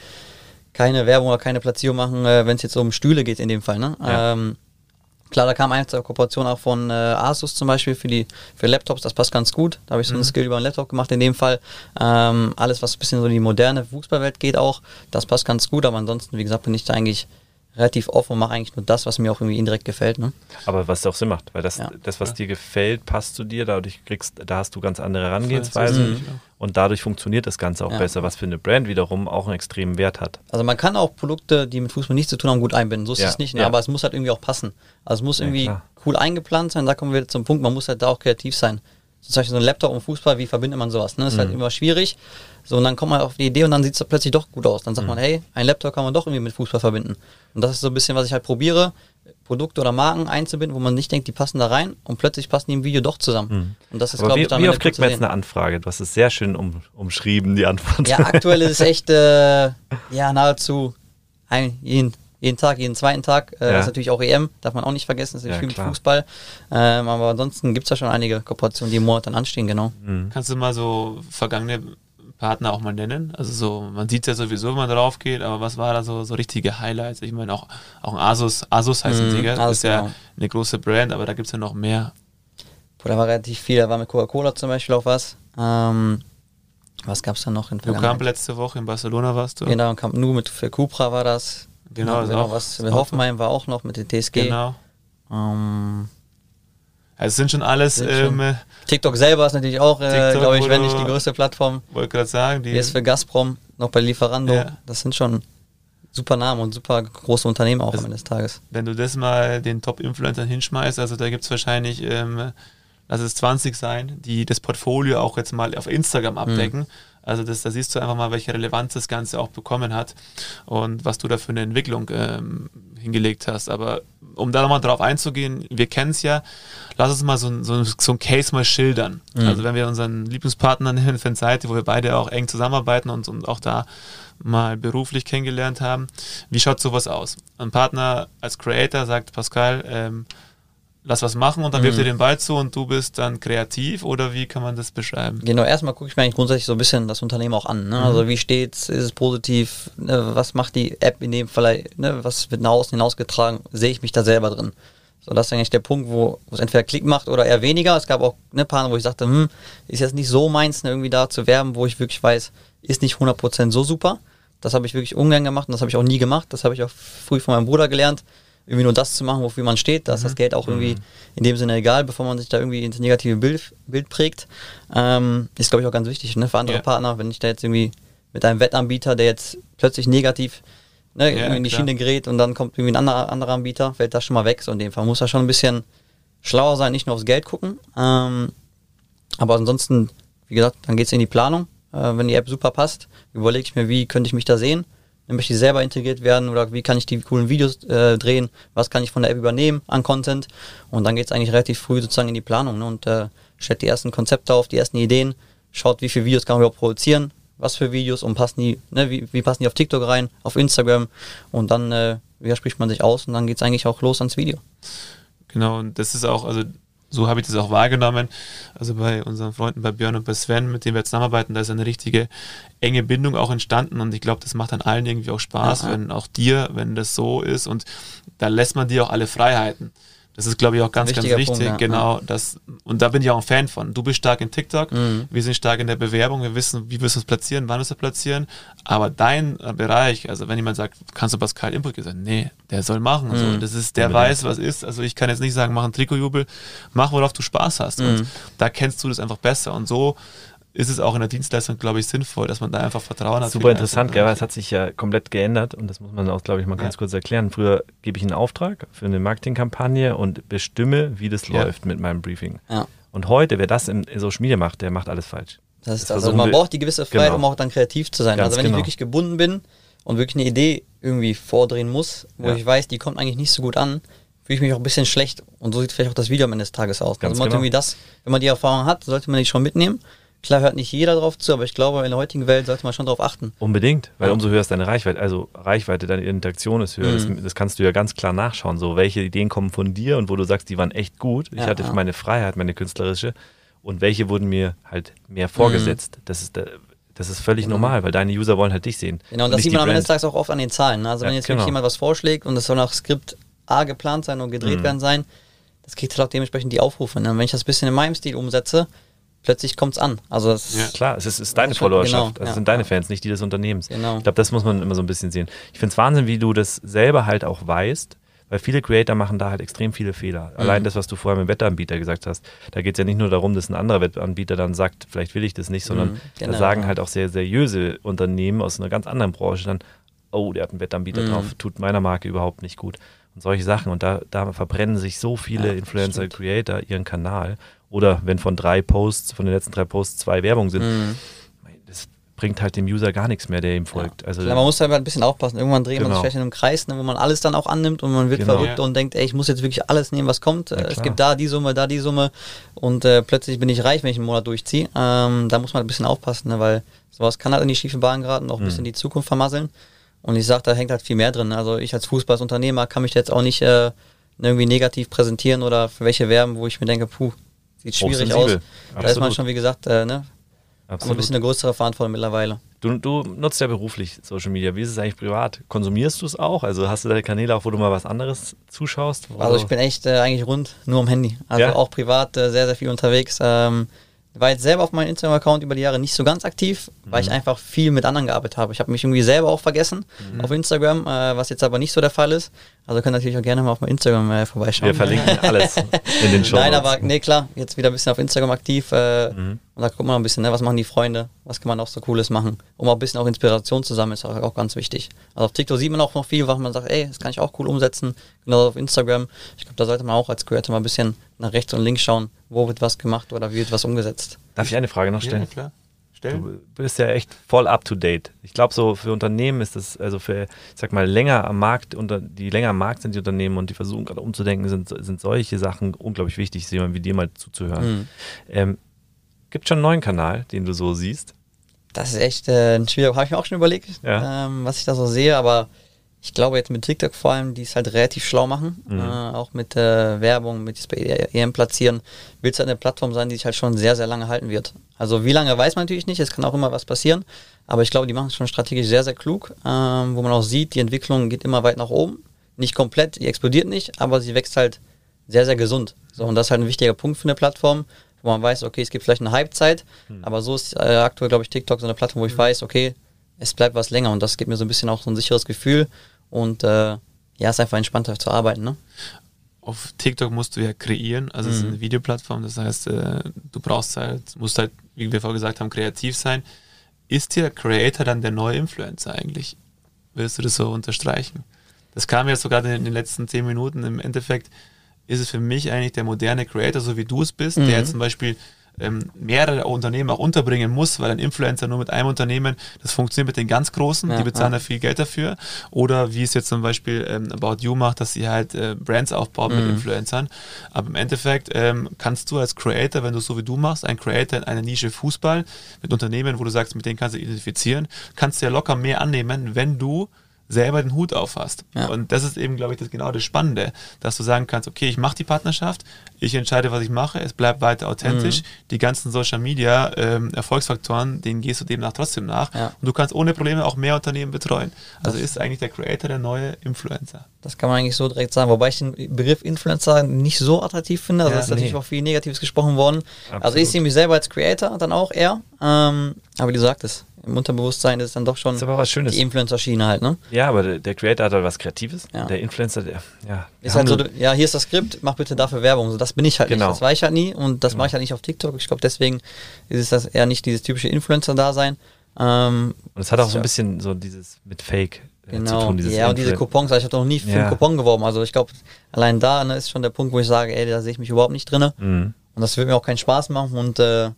D: keine Werbung oder keine Platzierung machen, äh, wenn es jetzt um Stühle geht in dem Fall. Ne? Ja. Ähm, klar, da kam eine Kooperation auch von äh, Asus zum Beispiel für die für Laptops, das passt ganz gut. Da habe ich so mhm. einen Skill über einen Laptop gemacht in dem Fall. Ähm, alles, was ein bisschen so in die moderne Fußballwelt geht auch, das passt ganz gut. Aber ansonsten, wie gesagt, bin ich da eigentlich relativ offen und mache eigentlich nur das, was mir auch irgendwie indirekt gefällt. Ne?
C: Aber was auch Sinn macht, weil das, ja. das was ja. dir gefällt, passt zu dir, dadurch kriegst, da hast du ganz andere Herangehensweisen mhm. und dadurch funktioniert das Ganze auch ja. besser, was für eine Brand wiederum auch einen extremen Wert hat.
D: Also man kann auch Produkte, die mit Fußball nichts zu tun haben, gut einbinden, so ist es nicht, ne? aber es muss halt irgendwie auch passen. Also es muss irgendwie cool eingeplant sein, da kommen wir zum Punkt, man muss halt da auch kreativ sein. Zum Beispiel so ein Laptop und Fußball, wie verbindet man sowas? Ne? Das ist halt mhm. halt immer schwierig. So, und dann kommt man auf die Idee und dann sieht es plötzlich doch gut aus. Dann sagt mhm. man, hey, ein Laptop kann man doch irgendwie mit Fußball verbinden. Und das ist so ein bisschen, was ich halt probiere, Produkte oder Marken einzubinden, wo man nicht denkt, die passen da rein und plötzlich passen die im Video doch zusammen. Mhm. Und
C: das ist, glaube ich, dann Wie oft kriegt man jetzt eine Anfrage? Du hast es sehr schön um, umschrieben, die Antwort.
D: Ja, aktuell ist es echt, äh, ja, nahezu ein, jeden, jeden Tag, jeden zweiten Tag. Äh, ja. Das ist natürlich auch EM, darf man auch nicht vergessen, das ist ja, viel mit Fußball. Ähm, aber ansonsten gibt es ja schon einige Kooperationen, die im Monat dann anstehen, genau.
B: Mhm. Kannst du mal so vergangene Partner auch mal nennen? Also so, man sieht ja sowieso, wenn man drauf geht, aber was war da so, so richtige Highlights? Ich meine, auch, auch ein Asus, Asus heißen mm, sie, gell? Das ist ja genau. eine große Brand, aber da gibt es ja noch mehr.
D: Boah, da war relativ viel, da war mit Coca-Cola zum Beispiel auch was. Ähm, was gab es da noch in
B: Du kamst letzte Woche in Barcelona warst du?
D: Genau, kam nur mit für Cupra war das. Genau, genau, genau was. Mit Hoffenheim war auch noch mit der TSG. Genau. Ähm,
B: also es sind schon alles. Ähm, schon.
D: TikTok selber ist natürlich auch, äh, glaube ich, wenn nicht die größte Plattform.
B: Wollte gerade sagen.
D: Die ist für Gazprom, noch bei Lieferando. Ja. Das sind schon super Namen und super große Unternehmen auch also, am Ende des Tages.
B: Wenn du das mal den Top-Influencern hinschmeißt, also da gibt es wahrscheinlich, ähm, lass es 20 sein, die das Portfolio auch jetzt mal auf Instagram abdecken. Mhm. Also das, da siehst du einfach mal, welche Relevanz das Ganze auch bekommen hat und was du da für eine Entwicklung ähm, hingelegt hast. Aber um da nochmal drauf einzugehen, wir kennen es ja, lass uns mal so, so, so ein Case mal schildern. Mhm. Also wenn wir unseren Lieblingspartner nehmen, Fanseite, wo wir beide auch eng zusammenarbeiten und, und auch da mal beruflich kennengelernt haben, wie schaut sowas aus? Ein Partner als Creator sagt, Pascal, ähm, lass was machen und dann mhm. wirft ihr den Ball zu und du bist dann kreativ oder wie kann man das beschreiben?
D: Genau, erstmal gucke ich mir eigentlich grundsätzlich so ein bisschen das Unternehmen auch an. Ne? Mhm. Also wie steht's, ist es positiv, ne? was macht die App in dem Fall, ne? was wird nach außen hinausgetragen, sehe ich mich da selber drin. So, das ist eigentlich der Punkt, wo es entweder Klick macht oder eher weniger. Es gab auch ne, Paar, wo ich sagte, hm, ist jetzt nicht so meins, ne, irgendwie da zu werben, wo ich wirklich weiß, ist nicht 100% so super. Das habe ich wirklich ungern gemacht und das habe ich auch nie gemacht. Das habe ich auch früh von meinem Bruder gelernt, irgendwie nur das zu machen, wofür man steht. Da ist mhm. das Geld auch irgendwie mhm. in dem Sinne egal, bevor man sich da irgendwie ins negative Bild, Bild prägt. Ähm, ist, glaube ich, auch ganz wichtig ne, für andere ja. Partner, wenn ich da jetzt irgendwie mit einem Wettanbieter, der jetzt plötzlich negativ ne, ja, in die klar. Schiene gerät und dann kommt irgendwie ein anderer, anderer Anbieter, fällt das schon mal weg. So in dem Fall muss er schon ein bisschen schlauer sein, nicht nur aufs Geld gucken. Ähm, aber ansonsten, wie gesagt, dann geht es in die Planung. Äh, wenn die App super passt, überlege ich mir, wie könnte ich mich da sehen. Dann möchte ich selber integriert werden oder wie kann ich die coolen Videos äh, drehen, was kann ich von der App übernehmen an Content. Und dann geht es eigentlich relativ früh sozusagen in die Planung ne, und äh, stellt die ersten Konzepte auf, die ersten Ideen, schaut, wie viele Videos kann man überhaupt produzieren, was für Videos und passen die, ne, wie, wie passen die auf TikTok rein, auf Instagram und dann äh, spricht man sich aus und dann geht es eigentlich auch los ans Video.
B: Genau, und das ist auch, also so habe ich das auch wahrgenommen. Also bei unseren Freunden, bei Björn und bei Sven, mit denen wir zusammenarbeiten, da ist eine richtige enge Bindung auch entstanden und ich glaube, das macht dann allen irgendwie auch Spaß, Aha. wenn auch dir, wenn das so ist und da lässt man dir auch alle Freiheiten. Das ist, glaube ich, auch ganz, ganz wichtig. Punkt, ja. Genau. Das, und da bin ich auch ein Fan von. Du bist stark in TikTok, mhm. wir sind stark in der Bewerbung, wir wissen, wie wirst du es platzieren, wann wirst du es platzieren. Aber dein äh, Bereich, also wenn jemand sagt, kannst du Pascal Imbrücke sagen, nee, der soll machen. Mhm. Also, das ist, der Unbedingt. weiß, was ist. Also ich kann jetzt nicht sagen, mach einen Trikotjubel, mach, worauf du Spaß hast. Mhm. Und da kennst du das einfach besser. Und so ist es auch in der Dienstleistung, glaube ich, sinnvoll, dass man da einfach Vertrauen hat.
C: Super interessant, gell? Es hat sich ja komplett geändert und das muss man auch, glaube ich, mal ganz ja. kurz erklären. Früher gebe ich einen Auftrag für eine Marketingkampagne und bestimme, wie das ja. läuft mit meinem Briefing. Ja. Und heute, wer das in Social Media macht, der macht alles falsch.
D: Das ist das also man braucht die gewisse Freiheit, genau. um auch dann kreativ zu sein. Ganz also wenn genau. ich wirklich gebunden bin und wirklich eine Idee irgendwie vordrehen muss, wo ich weiß, die kommt eigentlich nicht so gut an, fühle ich mich auch ein bisschen schlecht. Und so sieht vielleicht auch das Video am Ende des Tages aus. Ganz also man genau. irgendwie das, wenn man die Erfahrung hat, sollte man die schon mitnehmen Klar hört nicht jeder drauf zu, aber ich glaube, in der heutigen Welt sollte man schon darauf achten.
C: Unbedingt, weil umso höher ist deine Reichweite, also Reichweite, deine Interaktion ist höher. Mhm. Das, das, kannst du ja ganz klar nachschauen, so welche Ideen kommen von dir und wo du sagst, die waren echt gut. Ich ja, hatte ja. meine Freiheit, meine künstlerische und welche wurden mir halt mehr vorgesetzt. Mhm. Das ist das ist völlig genau. normal, weil deine User wollen halt dich sehen.
D: Genau, und das sieht man am Ende des Tages auch oft an den Zahlen. Ne? Also ja, wenn jetzt genau. wirklich jemand was vorschlägt und es soll nach Skript A geplant sein und gedreht mhm. werden sein, das kriegt halt auch dementsprechend die Aufrufe. Ne? Wenn ich das ein bisschen in meinem Stil umsetze, plötzlich kommt es an. Also das
C: ja, klar, es ist, ist deine Followerschaft, genau, das sind deine Fans, nicht die des Unternehmens. Genau. Ich glaube, das muss man immer so ein bisschen sehen. Ich finde es Wahnsinn, wie du das selber halt auch weißt, weil viele Creator machen da halt extrem viele Fehler. Mhm. Allein das, was du vorher mit dem Wettanbieter gesagt hast, da geht es ja nicht nur darum, dass ein anderer Wettanbieter dann sagt, vielleicht will ich das nicht, sondern mhm, genau. da sagen halt auch sehr seriöse Unternehmen aus einer ganz anderen Branche dann, oh, der hat einen Wettanbieter mhm. drauf, tut meiner Marke überhaupt nicht gut. Und solche Sachen. Und da, da verbrennen sich so viele ja, Influencer-Creator ihren Kanal. Oder wenn von drei Posts, von den letzten drei Posts zwei Werbung sind, mhm. das bringt halt dem User gar nichts mehr, der ihm folgt. Ja.
D: Also, ja, man muss halt ein bisschen aufpassen. Irgendwann dreht genau. man sich vielleicht in einem Kreis, ne, wo man alles dann auch annimmt und man wird genau. verrückt ja. und denkt, ey, ich muss jetzt wirklich alles nehmen, was kommt. Ja, es gibt da die Summe, da die Summe und äh, plötzlich bin ich reich, wenn ich einen Monat durchziehe. Ähm, da muss man ein bisschen aufpassen, ne, weil sowas kann halt in die schiefe Bahn geraten, auch ein mhm. bisschen die Zukunft vermasseln. Und ich sage, da hängt halt viel mehr drin. Also ich als Fußballunternehmer kann mich jetzt auch nicht äh, irgendwie negativ präsentieren oder für welche werben, wo ich mir denke, puh, Sieht schwierig aus. Absolut. Da ist man schon, wie gesagt, äh, ne? Absolut. ein bisschen eine größere Verantwortung mittlerweile.
C: Du, du, nutzt ja beruflich Social Media. Wie ist es eigentlich privat? Konsumierst du es auch? Also hast du da Kanäle auch, wo du mal was anderes zuschaust?
D: Also ich bin echt äh, eigentlich rund nur am Handy. Also ja? auch privat äh, sehr, sehr viel unterwegs. Ähm, war jetzt selber auf meinem Instagram-Account über die Jahre nicht so ganz aktiv, weil mhm. ich einfach viel mit anderen gearbeitet habe. Ich habe mich irgendwie selber auch vergessen mhm. auf Instagram, äh, was jetzt aber nicht so der Fall ist. Also könnt ihr natürlich auch gerne mal auf meinem Instagram äh, vorbeischauen.
C: Wir verlinken alles in den Show.
D: Nein, aber nee, klar, jetzt wieder ein bisschen auf Instagram aktiv. Äh, mhm. Und da guckt man ein bisschen, ne, was machen die Freunde, was kann man auch so Cooles machen. Um auch ein bisschen auch Inspiration zu sammeln, ist auch, auch ganz wichtig. Also auf TikTok sieht man auch noch viel, was man sagt, ey, das kann ich auch cool umsetzen. Genau auf Instagram. Ich glaube, da sollte man auch als Creator mal ein bisschen nach rechts und links schauen, wo wird was gemacht oder wie wird was umgesetzt.
C: Darf ich eine Frage noch stellen? Ja, klar. Du bist ja echt voll up to date. Ich glaube, so für Unternehmen ist das, also für, ich sag mal, länger am Markt, unter, die länger am Markt sind die Unternehmen und die versuchen gerade umzudenken, sind, sind solche Sachen unglaublich wichtig, jemand wie dir mal zuzuhören. Mhm. Ähm, Gibt schon einen neuen Kanal, den du so siehst?
D: Das ist echt äh, ein schwieriger, habe ich mir auch schon überlegt, ja. ähm, was ich da so sehe, aber ich glaube jetzt mit TikTok vor allem, die es halt relativ schlau machen, mhm. äh, auch mit äh, Werbung, mit bei EM platzieren, wird es halt eine Plattform sein, die sich halt schon sehr, sehr lange halten wird. Also wie lange weiß man natürlich nicht, es kann auch immer was passieren, aber ich glaube, die machen es schon strategisch sehr, sehr klug, ähm, wo man auch sieht, die Entwicklung geht immer weit nach oben, nicht komplett, die explodiert nicht, aber sie wächst halt sehr, sehr gesund. So, und das ist halt ein wichtiger Punkt für eine Plattform, wo man weiß, okay, es gibt vielleicht eine Hypezeit, mhm. aber so ist äh, aktuell, glaube ich, TikTok so eine Plattform, wo ich mhm. weiß, okay, es bleibt was länger und das gibt mir so ein bisschen auch so ein sicheres Gefühl und äh, ja, ist einfach entspannter zu arbeiten. Ne?
B: Auf TikTok musst du ja kreieren, also es ist mhm. eine Videoplattform, das heißt, äh, du brauchst halt, musst halt, wie wir vorher gesagt haben, kreativ sein. Ist der Creator dann der neue Influencer eigentlich? Willst du das so unterstreichen? Das kam ja sogar in den letzten zehn Minuten. Im Endeffekt ist es für mich eigentlich der moderne Creator, so wie du es bist, mhm. der zum Beispiel ähm, mehrere Unternehmen auch unterbringen muss, weil ein Influencer nur mit einem Unternehmen, das funktioniert mit den ganz Großen, ja, die bezahlen ja. da viel Geld dafür. Oder wie es jetzt zum Beispiel ähm, About You macht, dass sie halt äh, Brands aufbauen mhm. mit Influencern. Aber im Endeffekt ähm, kannst du als Creator, wenn du so wie du machst, ein Creator in einer Nische Fußball mit Unternehmen, wo du sagst, mit denen kannst du identifizieren, kannst du ja locker mehr annehmen, wenn du selber den Hut auf hast. Ja. Und das ist eben, glaube ich, das genau das Spannende, dass du sagen kannst, okay, ich mache die Partnerschaft, ich entscheide, was ich mache, es bleibt weiter authentisch. Mhm. Die ganzen Social Media ähm, Erfolgsfaktoren, denen gehst du demnach trotzdem nach. Ja. Und du kannst ohne Probleme auch mehr Unternehmen betreuen. Also das ist eigentlich der Creator der neue Influencer.
D: Das kann man eigentlich so direkt sagen, wobei ich den Begriff Influencer nicht so attraktiv finde. Also ja, ist nee. natürlich auch viel Negatives gesprochen worden. Absolut. Also ich sehe mich selber als Creator dann auch eher. Ähm, aber wie du sagtest, im Unterbewusstsein ist es dann doch schon
C: die
D: Influencer-Schiene halt, ne?
C: Ja, aber der, der, Creator hat halt was Kreatives. Ja. Der Influencer, der, ja.
D: Ist halt so, ja, hier ist das Skript, mach bitte dafür Werbung. So, das bin ich halt genau. nicht, das war ich halt nie und das genau. mache ich halt nicht auf TikTok. Ich glaube, deswegen ist es das eher nicht dieses typische Influencer-Dasein.
C: Ähm, und es hat auch so ein bisschen so dieses mit Fake
D: äh, genau. zu tun. Ja, und diese Coupons, also ich habe noch nie für ja. einen Coupon geworben. Also ich glaube, allein da ne, ist schon der Punkt, wo ich sage, ey, da sehe ich mich überhaupt nicht drin. Mhm. Und das wird mir auch keinen Spaß machen und äh,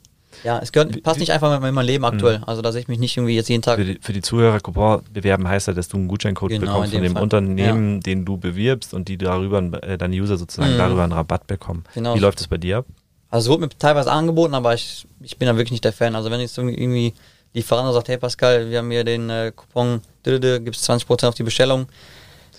D: ja, es gehört, passt nicht einfach mit meinem Leben aktuell. Mhm. Also, dass ich mich nicht irgendwie jetzt jeden Tag.
C: Für die, für die Zuhörer, Coupon bewerben heißt ja, dass du einen Gutscheincode genau, bekommst von dem Fall. Unternehmen, ja. den du bewirbst und die darüber, äh, deine User sozusagen mhm. darüber einen Rabatt bekommen. Genau. Wie läuft das bei dir ab?
D: Also, es wurde mir teilweise angeboten, aber ich, ich bin da wirklich nicht der Fan. Also, wenn jetzt irgendwie Lieferant sagt, hey Pascal, wir haben hier den äh, Coupon, gibt es 20% auf die Bestellung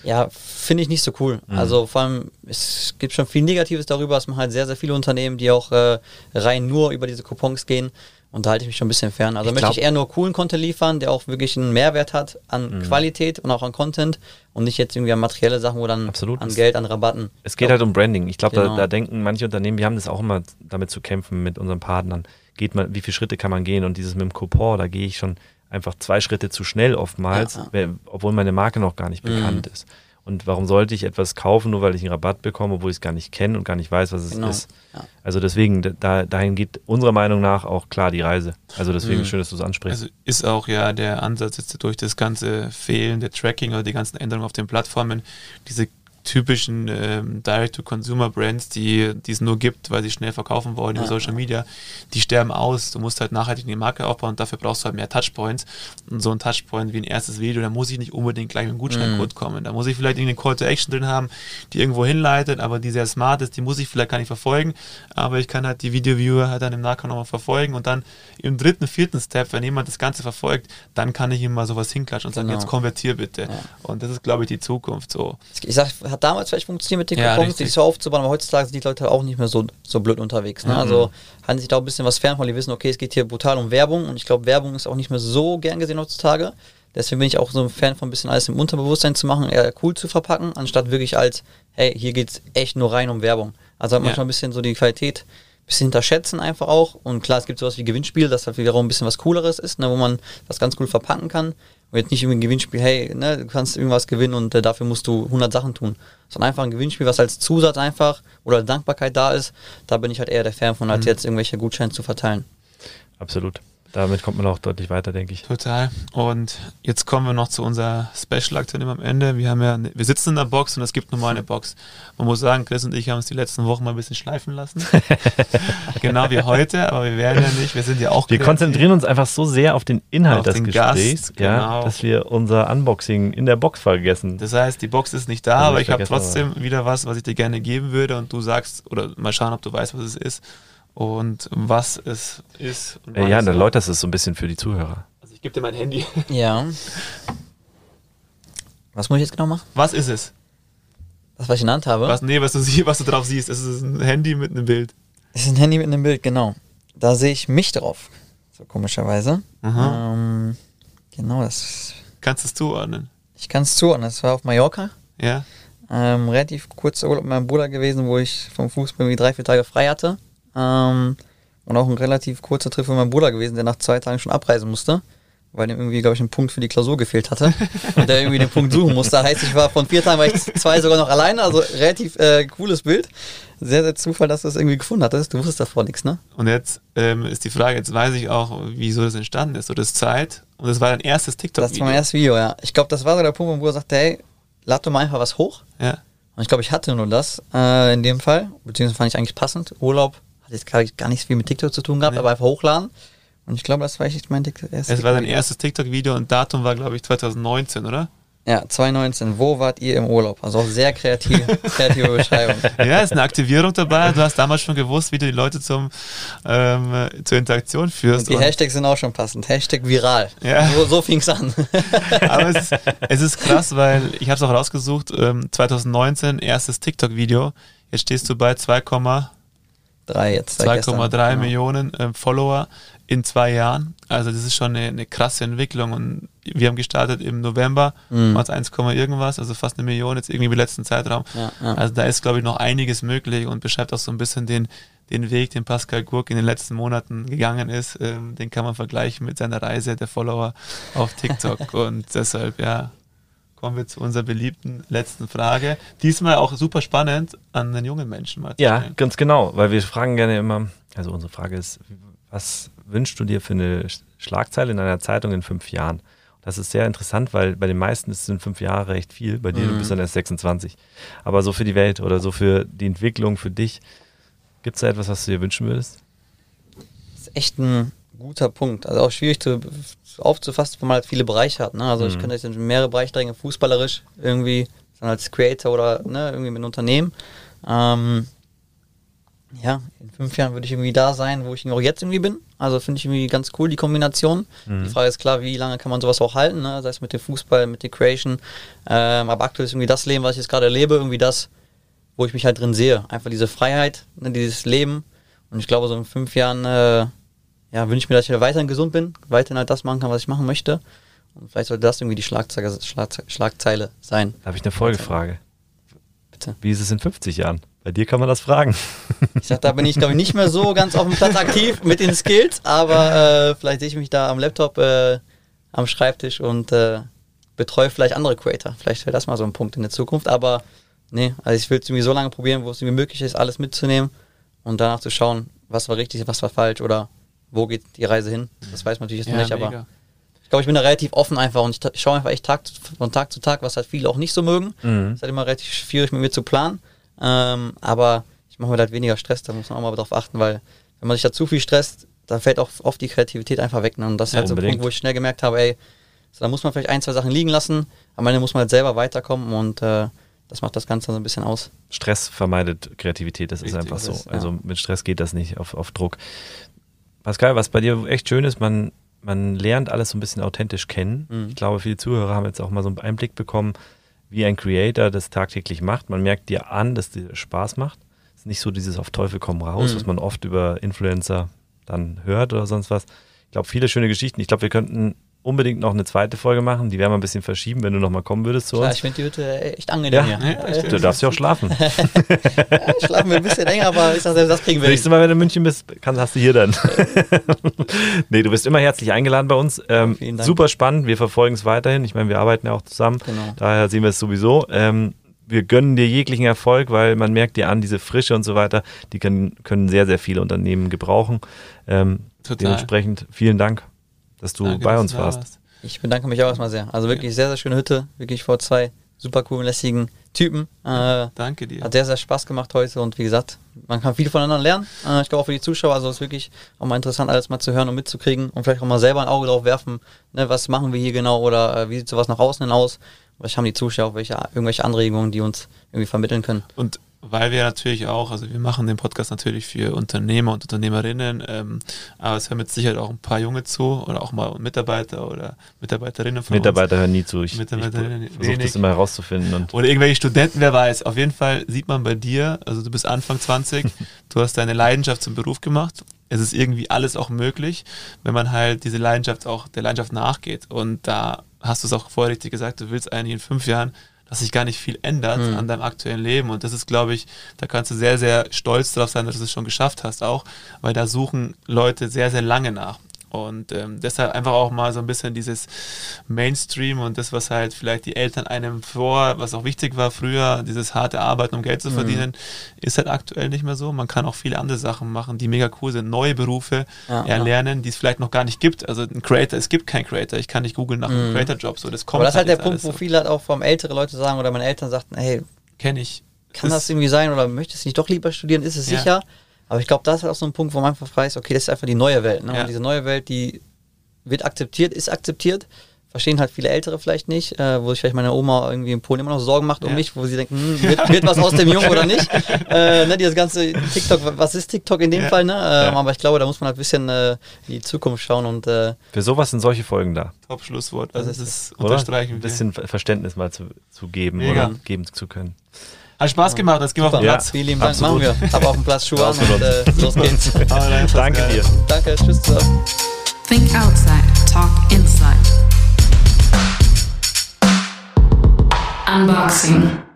D: ja, finde ich nicht so cool. Mhm. Also vor allem, es gibt schon viel Negatives darüber, dass man halt sehr, sehr viele Unternehmen, die auch äh, rein nur über diese Coupons gehen. Und da halte ich mich schon ein bisschen fern. Also ich möchte ich eher nur coolen Content liefern, der auch wirklich einen Mehrwert hat an mhm. Qualität und auch an Content und nicht jetzt irgendwie an materielle Sachen, wo dann Absolut. an Geld, an Rabatten.
C: Es geht halt um Branding. Ich glaube, genau. da, da, denken manche Unternehmen, wir haben das auch immer damit zu kämpfen mit unseren Partnern. Geht man, wie viele Schritte kann man gehen? Und dieses mit dem Coupon, da gehe ich schon einfach zwei Schritte zu schnell oftmals, ja, ja. obwohl meine Marke noch gar nicht mhm. bekannt ist. Und warum sollte ich etwas kaufen, nur weil ich einen Rabatt bekomme, obwohl ich es gar nicht kenne und gar nicht weiß, was es genau. ist? Ja. Also deswegen, da, dahin geht unserer Meinung nach auch klar die Reise. Also deswegen mhm. schön, dass du es ansprichst. Also
B: ist auch ja der Ansatz jetzt durch das ganze Fehlen der Tracking oder die ganzen Änderungen auf den Plattformen, diese typischen ähm, Direct-to-Consumer-Brands, die es nur gibt, weil sie schnell verkaufen wollen ja. über Social Media, die sterben aus. Du musst halt nachhaltig eine Marke aufbauen und dafür brauchst du halt mehr Touchpoints. Und so ein Touchpoint wie ein erstes Video, da muss ich nicht unbedingt gleich mit einem Gutscheincode mhm. kommen. Da muss ich vielleicht irgendeine Call to Action drin haben, die irgendwo hinleitet, aber die sehr smart ist, die muss ich vielleicht gar nicht verfolgen, aber ich kann halt die Video-Viewer halt dann im Nachgang nochmal verfolgen und dann im dritten, vierten Step, wenn jemand das Ganze verfolgt, dann kann ich ihm mal sowas hinklatschen und sagen, genau. jetzt konvertier bitte. Ja. Und das ist, glaube ich, die Zukunft so.
D: Ich sag, hat damals vielleicht funktioniert mit den ja, Coupons, die so aufzubauen, aber heutzutage sind die Leute auch nicht mehr so, so blöd unterwegs. Ne? Mhm. Also halten sich da auch ein bisschen was fern von, die wissen, okay, es geht hier brutal um Werbung und ich glaube, Werbung ist auch nicht mehr so gern gesehen heutzutage. Deswegen bin ich auch so ein Fan von ein bisschen alles im Unterbewusstsein zu machen, eher cool zu verpacken, anstatt wirklich als, hey, hier geht es echt nur rein um Werbung. Also ja. manchmal ein bisschen so die Qualität ein bisschen hinterschätzen einfach auch. Und klar, es gibt sowas wie Gewinnspiel, das halt wiederum ein bisschen was Cooleres ist, ne, wo man das ganz cool verpacken kann. Und jetzt nicht irgendwie ein Gewinnspiel, hey, ne, du kannst irgendwas gewinnen und äh, dafür musst du 100 Sachen tun. Sondern einfach ein Gewinnspiel, was als Zusatz einfach oder Dankbarkeit da ist. Da bin ich halt eher der Fan von, als mhm. jetzt irgendwelche Gutscheine zu verteilen.
C: Absolut. Damit kommt man auch deutlich weiter, denke ich.
B: Total. Und jetzt kommen wir noch zu unserer Special-Aktion am Ende. Wir haben ja, wir sitzen in der Box und es gibt nur mal eine Box. Man muss sagen, Chris und ich haben es die letzten Wochen mal ein bisschen schleifen lassen. genau wie heute, aber wir werden ja nicht, wir sind ja auch.
C: Wir konzentrieren uns einfach so sehr auf den Inhalt auf des den Gesprächs, Gast, ja, genau. dass wir unser Unboxing in der Box vergessen.
B: Das heißt, die Box ist nicht da, aber ich habe trotzdem aber. wieder was, was ich dir gerne geben würde und du sagst, oder mal schauen, ob du weißt, was es ist und was es ist.
C: Äh, ja, dann läutet es so ein bisschen für die Zuhörer.
B: Also ich gebe dir mein Handy.
D: Ja. Was muss ich jetzt genau machen?
B: Was ist es?
D: Das, was ich genannt habe?
B: Was, nee, was du, sie, was du drauf siehst. Es ist ein Handy mit einem Bild.
D: Es ist ein Handy mit einem Bild, genau. Da sehe ich mich drauf. So komischerweise. Ähm, genau, das.
B: Kannst du es zuordnen?
D: Ich kann es zuordnen. Das war auf Mallorca.
B: Ja.
D: Ähm, relativ kurzer Urlaub mit meinem Bruder gewesen, wo ich vom Fußball irgendwie drei, vier Tage frei hatte. Ähm, und auch ein relativ kurzer Trip von meinem Bruder gewesen, der nach zwei Tagen schon abreisen musste, weil ihm irgendwie, glaube ich, ein Punkt für die Klausur gefehlt hatte und der irgendwie den Punkt suchen musste. Heißt, ich war von vier Tagen, war ich zwei sogar noch alleine, also relativ äh, cooles Bild. Sehr, sehr Zufall, dass du das irgendwie gefunden hattest. Du wusstest davor nichts, ne?
B: Und jetzt ähm, ist die Frage, jetzt weiß ich auch, wieso das entstanden ist. So das Zeit. Und das war dein erstes
D: Das war
B: TikTok-Video.
D: mein erstes Video, ja. Ich glaube, das war so der Punkt, wo mein Bruder sagte, hey, lad doch mal einfach was hoch.
B: Ja.
D: Und ich glaube, ich hatte nur das äh, in dem Fall. Beziehungsweise fand ich eigentlich passend. Urlaub hat jetzt gar, gar nicht viel mit TikTok zu tun gehabt,
B: Nee.
D: aber einfach hochladen. Und ich glaube, das war echt mein TikTok. erstes
B: Es war dein erstes TikTok-Video und Datum war, glaube ich, 2019, oder?
D: Ja, 2019. Wo wart ihr im Urlaub? Also auch sehr kreativ, kreative Beschreibung.
B: Ja, ist eine Aktivierung dabei. Du hast damals schon gewusst, wie du die Leute zum, ähm, zur Interaktion führst.
D: Und die
B: Und-
D: Hashtags sind auch schon passend. Hashtag viral.
B: Ja.
D: So, so fing es an.
B: Aber es, ist- es ist krass, weil ich habe es auch rausgesucht, ähm, 2019, erstes TikTok-Video. Jetzt stehst du bei 2,3
D: Drei jetzt. seit gestern. Genau.
B: Millionen ähm, Follower in zwei Jahren. Also das ist schon eine, eine krasse Entwicklung. Und wir haben gestartet im November,
D: Mhm.
B: waren es 1, irgendwas, also fast eine Million jetzt irgendwie im letzten Zeitraum.
D: Ja, ja.
B: Also da ist, glaube ich, noch einiges möglich und beschreibt auch so ein bisschen den, den Weg, den Pascal Gurk in den letzten Monaten gegangen ist. Ähm, den kann man vergleichen mit seiner Reise der Follower auf TikTok. und deshalb, ja, kommen wir zu unserer beliebten letzten Frage. Diesmal auch super spannend an den jungen Menschen mal zu
C: Ja,
B: stellen.
C: ganz genau, weil wir fragen gerne immer, also unsere Frage ist, was wünschst du dir für eine Sch- Schlagzeile in einer Zeitung in fünf Jahren? Das ist sehr interessant, weil bei den meisten ist es in fünf Jahre recht viel, bei dir, du bist dann erst 26. Aber so für die Welt oder so für die Entwicklung, für dich, gibt es da etwas, was du dir wünschen würdest?
D: Das ist echt ein guter Punkt. Also auch schwierig zu, aufzufassen, weil man halt viele Bereiche hat. Ne? Also ich
C: Mhm.
D: könnte jetzt in mehrere Bereiche drängen, fußballerisch irgendwie, dann als Creator oder ne, irgendwie mit einem Unternehmen. Ähm, ja, in fünf Jahren würde ich irgendwie da sein, wo ich auch jetzt irgendwie bin. Also finde ich irgendwie ganz cool, die Kombination. Die Frage ist klar, wie lange kann man sowas auch halten, ne? sei es mit dem Fußball, mit der Creation. Ähm, aber aktuell ist irgendwie das Leben, was ich jetzt gerade erlebe, irgendwie das, wo ich mich halt drin sehe. Einfach diese Freiheit, ne, dieses Leben. Und ich glaube, so in fünf Jahren äh, ja, wünsche ich mir, dass ich wieder weiterhin gesund bin, weiterhin halt das machen kann, was ich machen möchte. Und vielleicht sollte das irgendwie die Schlagzeile, Schlag, Schlagzeile sein.
C: Da habe ich eine Folgefrage.
D: Bitte.
C: Wie ist es in 50 Jahren? Bei dir kann man das fragen.
D: Ich sag, da bin ich, glaube ich, nicht mehr so ganz auf dem Platz aktiv mit den Skills, aber äh, vielleicht sehe ich mich da am Laptop, äh, am Schreibtisch und äh, betreue vielleicht andere Creator. Vielleicht wäre das mal so ein Punkt in der Zukunft, aber nee, also ich will es irgendwie so lange probieren, wo es irgendwie möglich ist, alles mitzunehmen und danach zu schauen, was war richtig, was war falsch oder wo geht die Reise hin. Das weiß man natürlich jetzt noch nicht, aber
B: mega.
D: ich glaube, ich bin da relativ offen einfach und ich, ich schaue einfach echt Tag, zu- von Tag zu Tag, was halt viele auch nicht so mögen.
C: Mhm.
D: ist halt immer relativ schwierig mit mir zu planen. Ähm, aber ich mache mir halt weniger Stress, da muss man auch mal drauf achten, weil wenn man sich da zu viel stresst, dann fällt auch oft die Kreativität einfach weg. Ne? Und das ist
C: Ja,
D: halt so ein
C: unbedingt.
D: Punkt, wo ich schnell gemerkt habe, ey, so, da muss man vielleicht ein, zwei Sachen liegen lassen, am Ende muss man halt selber weiterkommen und äh, das macht das Ganze so ein bisschen aus.
C: Stress vermeidet Kreativität, das ist
B: Richtig,
C: einfach so.
D: ist- ja.
C: Also mit Stress geht das nicht auf, auf Druck. Pascal, was bei dir echt schön ist, man, man lernt alles so ein bisschen authentisch kennen.
D: Mhm.
C: Ich glaube, viele Zuhörer haben jetzt auch mal so einen Einblick bekommen, wie ein Creator das tagtäglich macht. Man merkt dir an, dass dir Spaß macht. Es ist nicht so dieses auf Teufel komm raus,
D: Mhm.
C: was man oft über Influencer dann hört oder sonst was. Ich glaube, viele schöne Geschichten. Ich glaube, wir könnten unbedingt noch eine zweite Folge machen. Die werden wir ein bisschen verschieben, wenn du noch mal kommen würdest zu
D: Klar,
C: uns.
D: ich finde die Hütte echt angenehm
C: Ja.
D: hier.
B: Ja.
C: Du darfst ja auch schlafen.
D: Ja, schlafen wir ein bisschen länger, aber ich sag, selbst das kriegen wir.
C: Nächstes Mal, wenn du in München bist, kann, hast du hier dann. nee, du bist immer herzlich eingeladen bei uns. Ähm, super spannend. Wir verfolgen es weiterhin. Ich meine, wir arbeiten ja auch zusammen.
D: Genau.
C: Daher sehen wir es sowieso. Ähm, wir gönnen dir jeglichen Erfolg, weil man merkt dir an, diese Frische und so weiter, die können, können sehr, sehr viele Unternehmen gebrauchen. Ähm,
B: Total.
C: dementsprechend vielen Dank, dass du
B: Danke,
C: bei uns
B: du da
C: warst.
D: Ich bedanke mich auch erstmal sehr. Also wirklich sehr, sehr schöne Hütte. Wirklich vor zwei super coolen, lässigen Typen. Äh,
B: Danke dir.
D: hat sehr, sehr Spaß gemacht heute und wie gesagt, man kann viel voneinander lernen. Äh, ich glaube auch für die Zuschauer, also es ist wirklich auch mal interessant, alles mal zu hören und mitzukriegen und vielleicht auch mal selber ein Auge drauf werfen, ne, was machen wir hier genau oder äh, wie sieht sowas nach außen hin aus. Vielleicht haben die Zuschauer auch welche, irgendwelche Anregungen, die uns irgendwie vermitteln können.
B: Und weil wir natürlich auch, also wir machen den Podcast natürlich für Unternehmer und Unternehmerinnen, ähm, aber es hören mit Sicherheit auch ein paar Junge zu oder auch mal Mitarbeiter oder Mitarbeiterinnen
C: von Mitarbeiter uns. hören nie zu.
B: Ich, Mitarbeiterinnen
C: ich versuche das immer herauszufinden.
B: oder irgendwelche Studenten, wer weiß. Auf jeden Fall sieht man bei dir, also du bist Anfang 20, du hast deine Leidenschaft zum Beruf gemacht. Es ist irgendwie alles auch möglich, wenn man halt diese Leidenschaft auch der Leidenschaft nachgeht. Und da hast du es auch vorher richtig gesagt, du willst eigentlich in fünf Jahren dass sich gar nicht viel ändert mhm. an deinem aktuellen Leben. Und das ist, glaube ich, da kannst du sehr, sehr stolz darauf sein, dass du es schon geschafft hast auch, weil da suchen Leute sehr, sehr lange nach. Und ähm, deshalb einfach auch mal so ein bisschen dieses Mainstream und das, was halt vielleicht die Eltern einem vor, was auch wichtig war früher, dieses harte Arbeiten, um Geld zu mhm. verdienen, mhm. ist halt aktuell nicht mehr so. Man kann auch viele andere Sachen machen, die mega cool sind, neue Berufe ja, erlernen, ja. die es vielleicht noch gar nicht gibt. Also ein Creator, es gibt keinen Creator. Ich kann nicht googeln nach einem mhm. Creator-Job. So, das kommt
D: Aber das ist halt, halt der Punkt, wo viele halt auch vom ältere Leute sagen oder meine Eltern sagten, hey,
B: kenne ich.
D: Kann das, das irgendwie sein oder möchtest du nicht doch lieber studieren? Ist es ja. sicher? Aber ich glaube, das ist halt auch so ein Punkt, wo man einfach weiß, okay, das ist einfach die neue Welt. Ne? Ja. Und diese neue Welt, die wird akzeptiert, ist akzeptiert. Verstehen halt viele Ältere vielleicht nicht, äh, wo sich vielleicht meine Oma irgendwie in Polen immer noch Sorgen macht um ja. mich, wo sie denken, hm, wird, wird, was aus dem Jungen oder nicht. Äh, ne, dieses ganze TikTok, was ist TikTok in dem ja. Fall, ne? Ähm, aber ich glaube, da muss man halt ein bisschen äh, in die Zukunft schauen und äh,
C: Für sowas sind solche Folgen da.
B: Top Schlusswort.
C: Also das ist unterstreichen. Ein bisschen Verständnis mal zu, zu geben Mega. oder geben zu können.
B: Hat Spaß gemacht, jetzt gehen wir auf den Platz.
D: Ja, vielen lieben Dank, machen wir. Aber auf dem Platz Schuhe an und äh, los geht's.
C: Danke dir.
D: Danke, tschüss zusammen.
A: Think outside, talk inside. Unboxing.